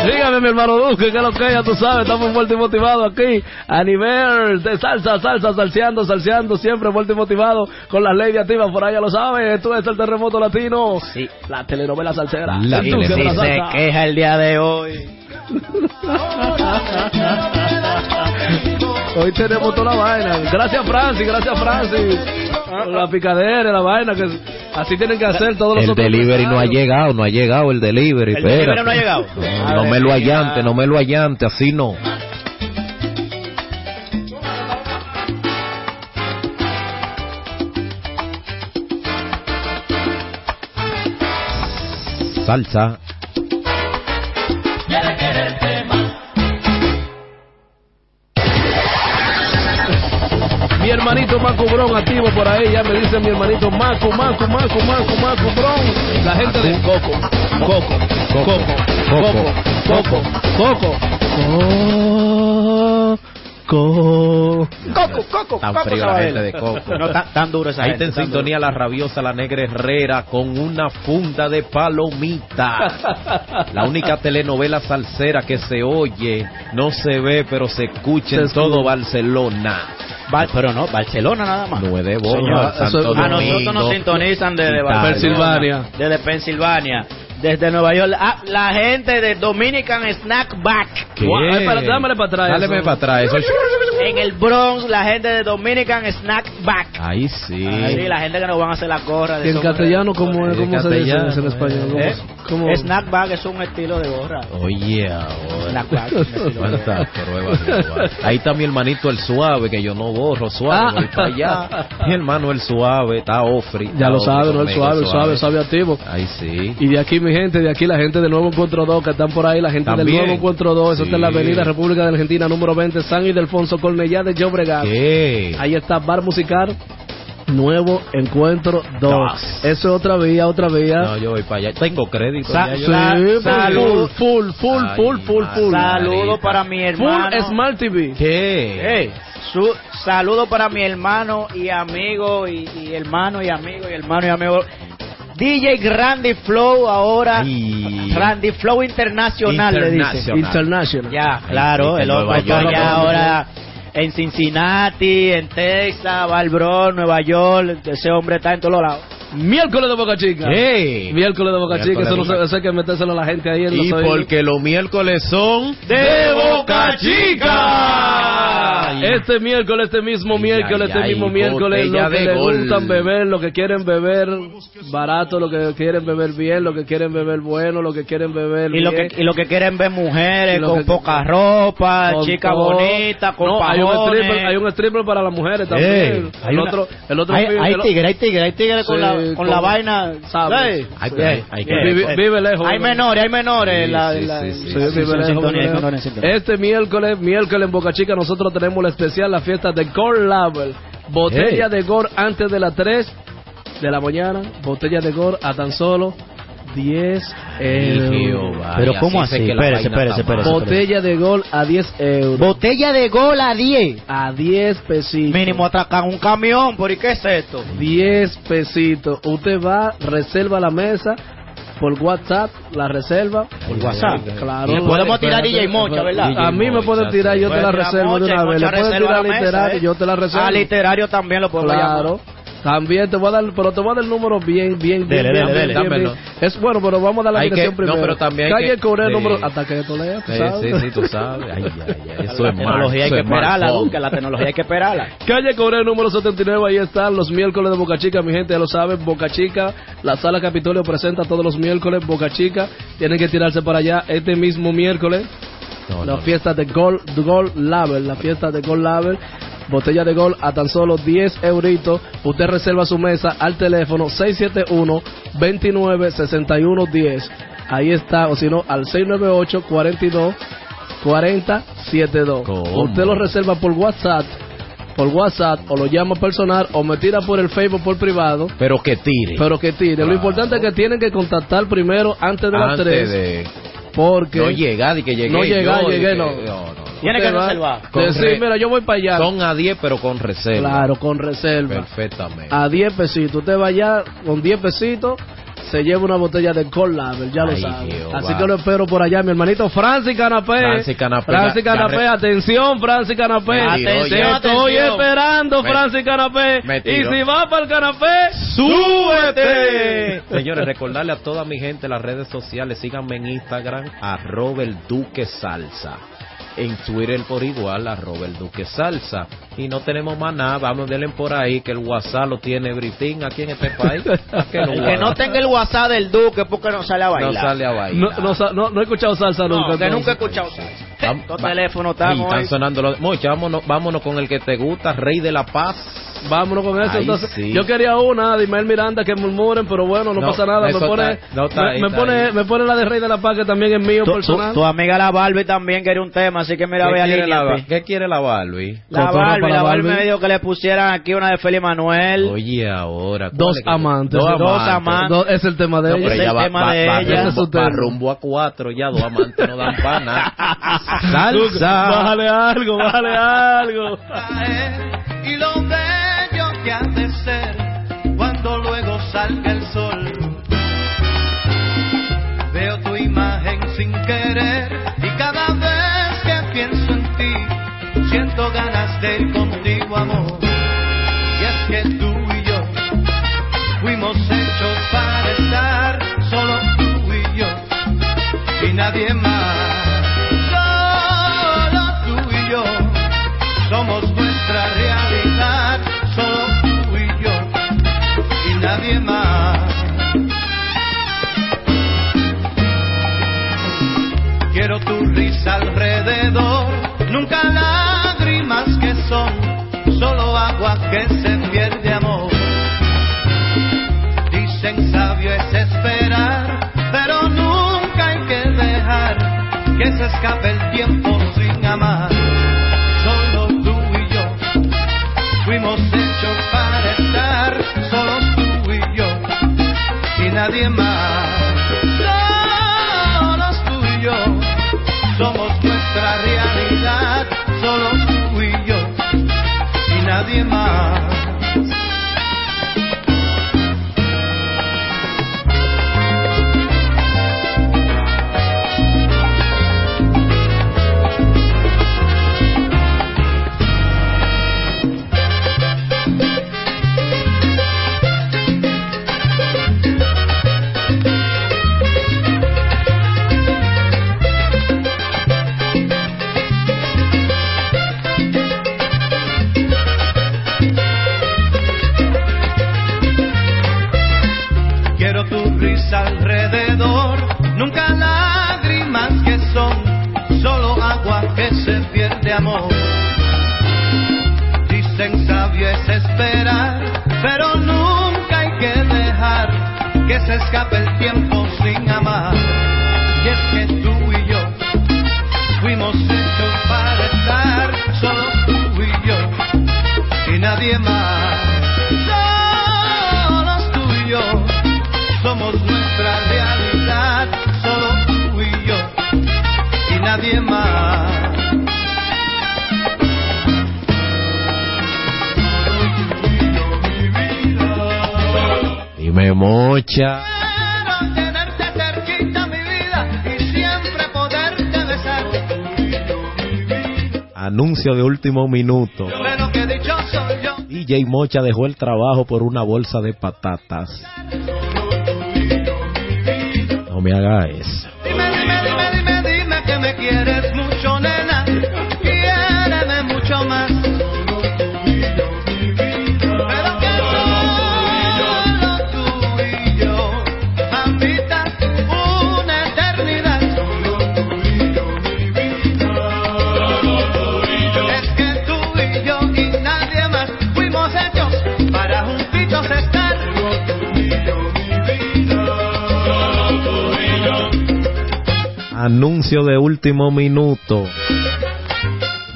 Dígame, mi hermano Duque, que es lo que ya tú sabes, estamos fuerte y motivados aquí a nivel de salsa, salsa, salseando, salseando, siempre fuerte y motivado con las leyes activas, por ahí ya lo sabes, esto es el terremoto latino, sí. la telenovela salsera, La de la sí se salsa. queja el día de hoy. Hoy tenemos toda la vaina. Gracias Francis, gracias Francis. Por la picadera, la vaina, que así tienen que hacer todos los El delivery no ha llegado, no ha llegado el delivery. ¿El delivery no ha llegado? No, no me lo allante, no me lo allante, así no. Salsa. Hermanito Macu Bron activo por ahí, ya me dice mi hermanito Macu, Macu, Macu, Macu, Macu Bron. La gente de Coco, Coco, Coco, Coco, Coco, Coco. Coco. Coco, Coco, Tan Coco frío la gente de Coco. No, tan, tan duro esa Ahí gente, está en sintonía la rabiosa, la negra Herrera, con una funda de palomita. La única telenovela salsera que se oye, no se ve, pero se escucha en Se todo escucha. Barcelona. Pero no, Barcelona nada más. Nueve eso- a nosotros nos sintonizan desde. Pensilvania. Desde Pensilvania. Desde Nueva York. Ah, la gente de Dominican Snack Back. Para atrás Dáleme eso. para atrás. Eso. En el Bronx, la gente de Dominican Snack Back. Ahí sí. Sí, la gente que nos van a hacer la gorra. De En castellano, ¿cómo, cómo se dice en español? ¿Cómo- ¿Eh? cómo- Snack Bag es un estilo de gorra. Oye. Snack de gorra. ¿Cuántas pruebas lleva? Ahí está mi hermanito el suave, que yo no borro suave, Ah. voy para allá. Mi hermano el suave, está Ofri. Ya lo sabe, ¿no? El suave, el suave, suave activo. Ahí sí. Y de aquí, mi gente, de aquí la gente del Nuevo Encuentro 2, que están por ahí, la gente del También. Nuevo Encuentro 2, eso está en la Sí. Avenida República de Argentina, número 20, San Ildefonso, Cornellá de Llobregat. ¿Qué? Ahí está Bar Musical, Nuevo Encuentro 2. Dos. Eso es otra vía, otra vía. No, yo voy para allá. Tengo crédito. Sa- ya Sí, full, salud. full, full, Ay, full, full, full. Saludo para mi hermano. Full Smart TV. ¿Qué? Hey, su, saludo para mi hermano y amigo y, y hermano y amigo y hermano y amigo. DJ Randy Flow ahora. Ay. Randy Flow Internacional, le dice. Internacional. International. Ya, claro, el allá Nueva ahora en Cincinnati, en Texas, Valbrón, Nueva York. Ese hombre está en todos lados. Miércoles de Boca Chica. Miércoles de Boca Chica, eso no se, Boca- eso hay que metérselo a la gente ahí en Y los porque los miércoles son de Boca Chica. Este miércoles, este mismo Ay, miércoles, ay, este mismo miércoles, lo que les gustan beber, lo que quieren beber barato, lo que quieren beber bien, lo que quieren beber bueno, lo que quieren beber Y lo, que, y lo que quieren ver mujeres con que- poca ropa, chicas bonitas, con no, hay un stripper, hay un stripper para las mujeres también. Hay el una- otro, el otro hay, hay tigre, hay tigre, hay tigre con, la, con, con- la vaina, ¿sabes? Hay hay- hay que- Vive, vive lejos. Hay menores, hay menores. Este miércoles, miércoles en Boca Chica, nosotros tenemos la especial, la fiesta de Gold Label. Botella Hey. de Gore antes de las 3 de la mañana. Botella de Gore a tan solo 10 euros. Pero ¿cómo así? Espérese, espérese, espérese. Botella de Gol a 10 euros. Botella de gol a 10. a 10 pesitos. Mínimo atracan un camión, ¿por qué es esto? 10 pesitos. Usted va, reserva la mesa por WhatsApp, la reserva. Por WhatsApp. Claro. Y podemos tirar DJ Mocha, ¿verdad? A mí me pueden tirar, yo te la tirar reservo de una vez. Le pueden tirar literario, ¿eh? yo te la reservo. Ah, literario también lo podemos Claro. llamar. También te voy a dar, pero te voy a dar el número bien, bien, bien, Dele, bien, dele, bien, dele. bien, Dámelo. bien. Es bueno, pero vamos a dar la Hay que- dirección no, primero. pero también hay Calle que- número, hasta que tú leas, tú Sí, sabes. sí, sí, tú sabes. Ay, ay, ay, eso La es tecnología hay que esperarla. Duque, la tecnología hay que esperarla. Calle Cobre número 79, ahí están los miércoles de Boca Chica, mi gente ya lo sabe, Boca Chica, la sala Capitolio presenta todos los miércoles, Boca Chica, tienen que tirarse para allá este mismo miércoles, No, la no, fiesta de Gold, Gold Label, la fiesta de Gold Label, botella de Gold a tan solo 10 euritos, usted reserva su mesa al teléfono 671-296110, ahí está, o si no, al 698-42 4072. ¿Cómo? Usted lo reserva por WhatsApp por WhatsApp o lo llama personal o me tira por el Facebook por privado. Pero que tire. Pero que tire. Lo importante es que tienen que contactar primero antes de las Antes 3. de- Porque. No llegar y que llegué No llegar, yo, llegué, que- no. Tiene Usted que va- reservar. Decir, mira, yo voy para allá. Son a 10, pero con reserva. Claro, con reserva. Perfectamente. A 10 pesitos. Usted va allá con 10 pesitos. Se lleva una botella de Label, ya lo sabe. Así que lo espero por allá, mi hermanito Francis Canapé. Francis Canapé. Francis Canapé, atención, Francis Canapé. Tiró Te estoy Atención. esperando, Me- Francis Canapé. Y si va para el canapé, súbete. Señores, recordarle a toda mi gente las redes sociales, síganme en Instagram, arroba el Duque Salsa. En Twitter por igual, arroba el Duque Salsa. Y no tenemos más nada, vamos, denle por ahí que el WhatsApp lo tiene Britín aquí en este país. ¿A qué El que no tenga el WhatsApp del Duque porque no sale a bailar. No sale a No, bailar. no, sa- no, no he escuchado salsa No, nunca. que nunca he escuchado salsa. Los teléfonos están están sonando los... Mocha, vámonos, vámonos con el que te gusta, Rey de la Paz. Vámonos con eso. Ay, entonces, sí. yo quería una de Ismael Miranda que murmuren, pero bueno, no, No, pasa nada. Me pone, está- no, está me, ahí, me está pone, me pone la de Rey de la Paz que también es mío Tu, tu- personal. tu amiga la Barbie también quería un tema, así que mira, ¿Qué ve a quiere, la. ¿Qué quiere la Barbie? La Barbie, para la Barbie Barbie. me dijo que le pusieran aquí una de Feli Manuel. Oye, ahora. ¿cuál Dos amantes. Dos Dos amantes. amantes. Do- es el tema de No, ella. es el va, tema va- de va ella. rumbo- va rumbo a cuatro, ya dos amantes no dan pana. Salsa. Bájale algo, bájale algo. y lo bello que ha de ser cuando luego salga el sol. Contigo, amor. Y es que tú y yo fuimos hechos para estar solo tú y yo y nadie más. Solo tú y yo somos nuestra realidad, solo tú y yo y nadie más. Quiero tu risa alrededor, nunca escape el tiempo sin amar. Solo tú y yo fuimos hechos para estar, solo tú y yo y nadie más. Último minuto. Yo. DJ Mocha dejó el trabajo por una bolsa de patatas. No me haga eso. Dime, dime, dime, dime, dime que me quieres Anuncio de último minuto.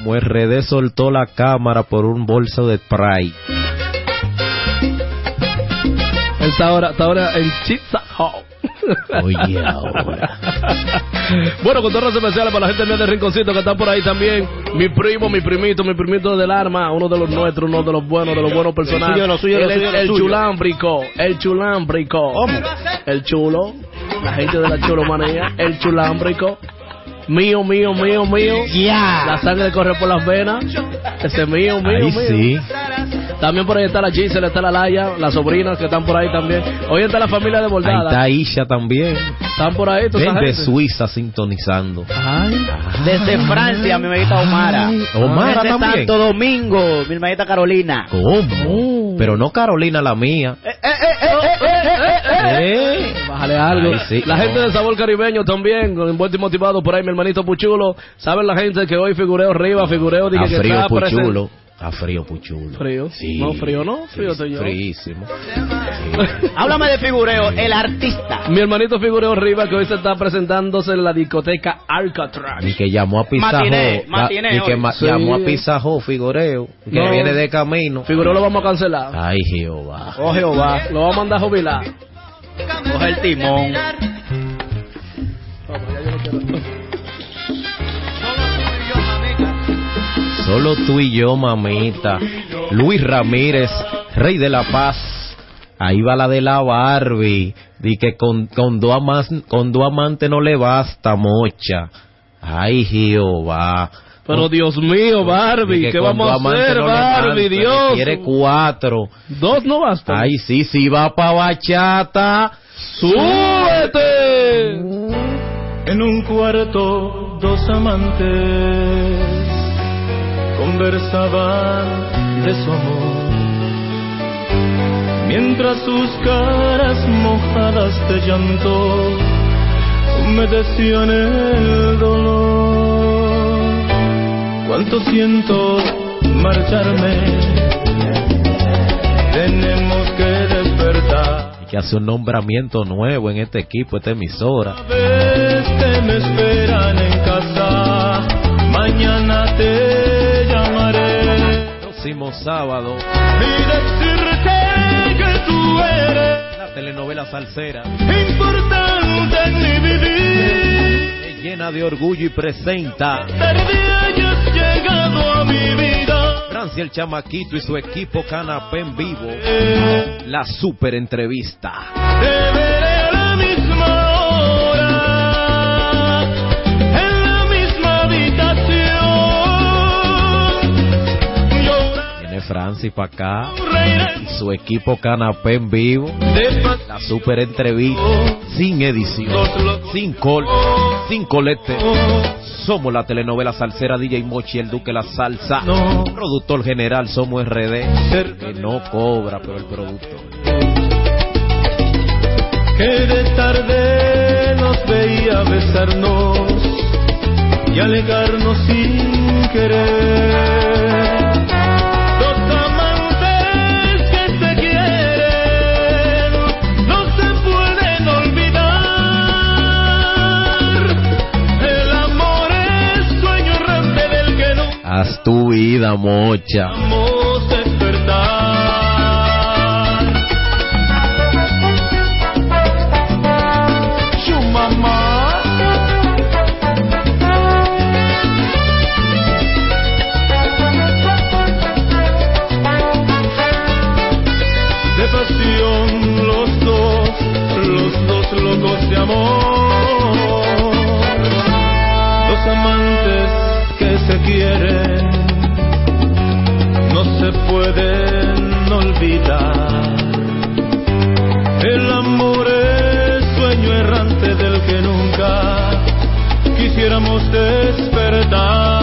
RD soltó la cámara por un bolso de spray. Él está ahora, está ahora en Chitza Hall. Oye, ahora. Bueno, con todas las especiales para la gente mía de Rinconcito que están por ahí también. Mi primo, mi primito, mi primito del arma, uno de los nuestros, uno de los buenos, de los buenos personajes. El, el suyo. chulámbrico, el chulámbrico. El chulo, la gente de la chulomanía, el chulámbrico. Mío, mío, mío, mío. La sangre corre por las venas. Ese mío, mío, Ahí mío. sí. También por ahí está la Gisela, está la Laya, las sobrinas que están por ahí también. Hoy está la familia de Ahí Bordada. está Isha también. Están por ahí, tú Ven sabes. de Suiza sintonizando. Desde Francia, mi hermanita Omara. Omara Desde también. Santo Domingo, mi hermanita Carolina. ¿Cómo? Pero no Carolina la mía. Eh. Bájale algo. Ay, sí. La gente de Sabor Caribeño también, con envuelto y motivado por ahí, mi hermanito Puchulo. Saben la gente que hoy figureo arriba, figureo dije A que frío está presente. puchulo. A frío puchulo. Frío. Sí. No, frío no, frío estoy yo. Fríísimo. Háblame de figureo, el artista. Mi hermanito figureo arriba que hoy se está presentándose en la discoteca Alcatraz. Y que llamó a Pizarro. Matiné, la- matiné y que hoy. ma- Sí. llamó a Pizarro Figureo. Que No. viene de camino. Figureo lo vamos a cancelar. Ay, Jehová. Oh Jehová. Lo vamos a mandar a jubilar. Coge el timón. Solo tú y yo, mamita. Luis Ramírez, rey de la paz. Ahí va la de la Barbie. Di que con, con, dos amantes no le basta, mocha. Ay, Jehová. Pero Dios mío, Di Barbie, que ¿qué vamos a hacer, no Barbie? basta, Dios. Quiere cuatro. Dos no bastan. Ay, sí, sí, va pa' bachata. ¡Súbete! En un cuarto dos amantes conversaban de su amor, mientras sus caras mojadas de llanto humedecían el dolor. Cuánto siento marcharme, tenemos que despertar. Hay que hacer un nombramiento nuevo en este equipo, esta emisora. vez que me esperan en casa, mañana te llamaré Próximo sábado, y decirte que tú eres la telenovela salsera. importante en mi vivir. Llena de orgullo y presenta hayas llegado a mi vida. Francia el Chamaquito y su equipo Canapé en vivo. La super entrevista. Te veré a la misma hora, en la misma habitación. Llora Viene Francis para acá y su equipo Canapé en vivo. La super entrevista sin edición, sin col, sin colete. Somos la telenovela salsera DJ Mochi, el Duque La Salsa. No. Productor general, somos RD. Que no cobra, pero el productor. que de tarde nos veía besarnos y alegarnos sin querer. Haz tu vida, mocha. vamos a. Su mamá. De pasión los dos, los dos locos de amor. Dos amantes quieren no se pueden olvidar. El amor es sueño errante del que nunca quisiéramos despertar.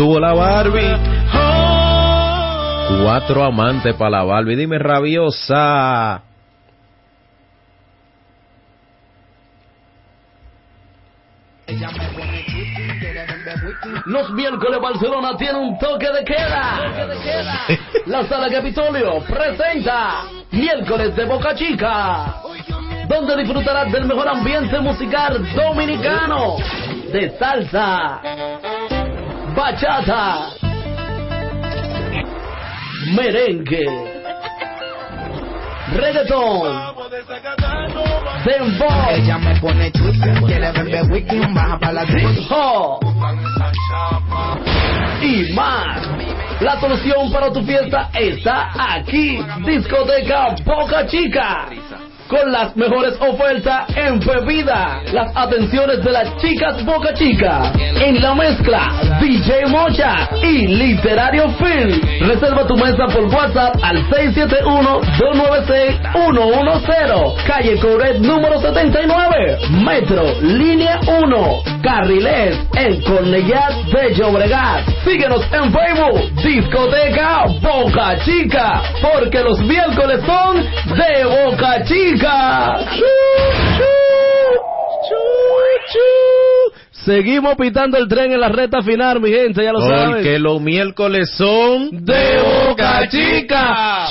Estuvo la Barbie. Cuatro amantes para la Barbie. Dime, rabiosa. Los miércoles Barcelona tiene un toque de queda. La sala Capitolio presenta Miércoles de Boca Chica, donde disfrutarás del mejor ambiente musical dominicano, de salsa, bachata, merengue, reggaetón, dembow, Ella me pone chucha, quiere beber whisky, baja para la y más. La solución para tu fiesta está aquí. Discoteca Boca Chica. Con las mejores ofertas en bebida. Las atenciones de las chicas Boca Chica. En la mezcla, DJ Mocha y Literario Film. Reserva tu mesa por WhatsApp al 671-296-110. Calle Coret número 79. Metro, línea 1. Carriles, en Cornellat de Llobregat. Síguenos en Facebook, Discoteca Boca Chica, porque los miércoles son de Boca Chica. Seguimos pitando el tren en la recta final, mi gente, ya lo saben. Porque los miércoles son de Boca Chica.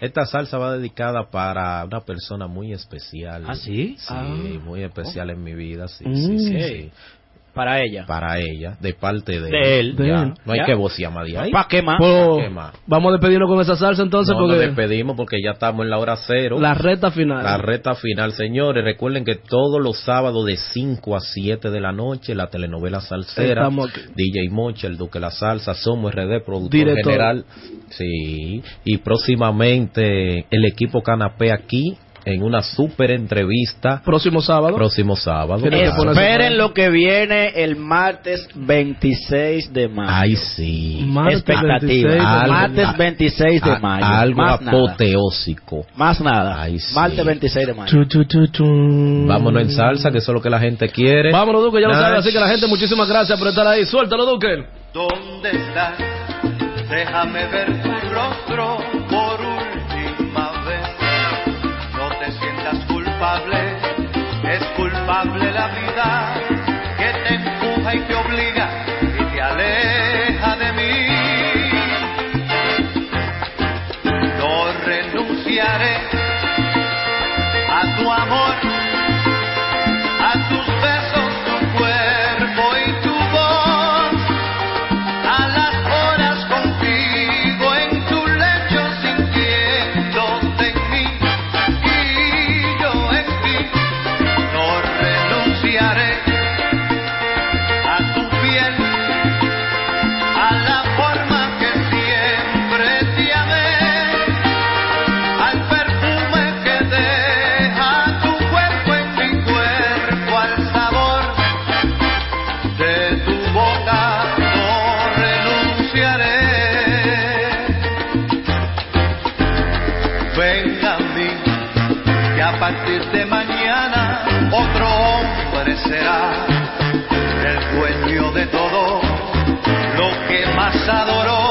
Esta salsa va dedicada para una persona muy especial. ¿Ah, sí? Sí, Ah. muy especial en mi vida, sí, Mm. sí, sí, sí. Para ella. Para ella, de parte de, De él. Ya, De él. No hay que vocear más de ahí. ¿Pa' qué más? Pues, ¿Pa' qué más? Vamos a despedirnos con esa salsa entonces, No, nos despedimos porque ya estamos en la hora cero. la recta final. La recta final, señores. Recuerden que todos los sábados de 5 a 7 de la noche, la telenovela salsera, Estamos aquí. DJ Mocha, el Duque de la Salsa, Somos RD, productor Director. general. Sí. Y próximamente el equipo Canapé aquí en una super entrevista. Próximo sábado. Próximo sábado. Claro. Esperen lo que viene el martes 26 de mayo. Ay, sí. Martes Expectativa. 26 de Algo- martes 26 de a- mayo. Algo Más nada. apoteósico. Más nada. Ay, sí. Martes 26 de mayo. Chu, chu, chu, chu. Vámonos en salsa, que eso es lo que la gente quiere. Vámonos, Duque, ya lo Nach. sabe. Así que la gente, muchísimas gracias por estar ahí. Suéltalo, Duque. ¿Dónde estás? Déjame ver tu rostro culpable, es culpable la vida que te empuja y te obliga será el dueño de todo lo que más adoró.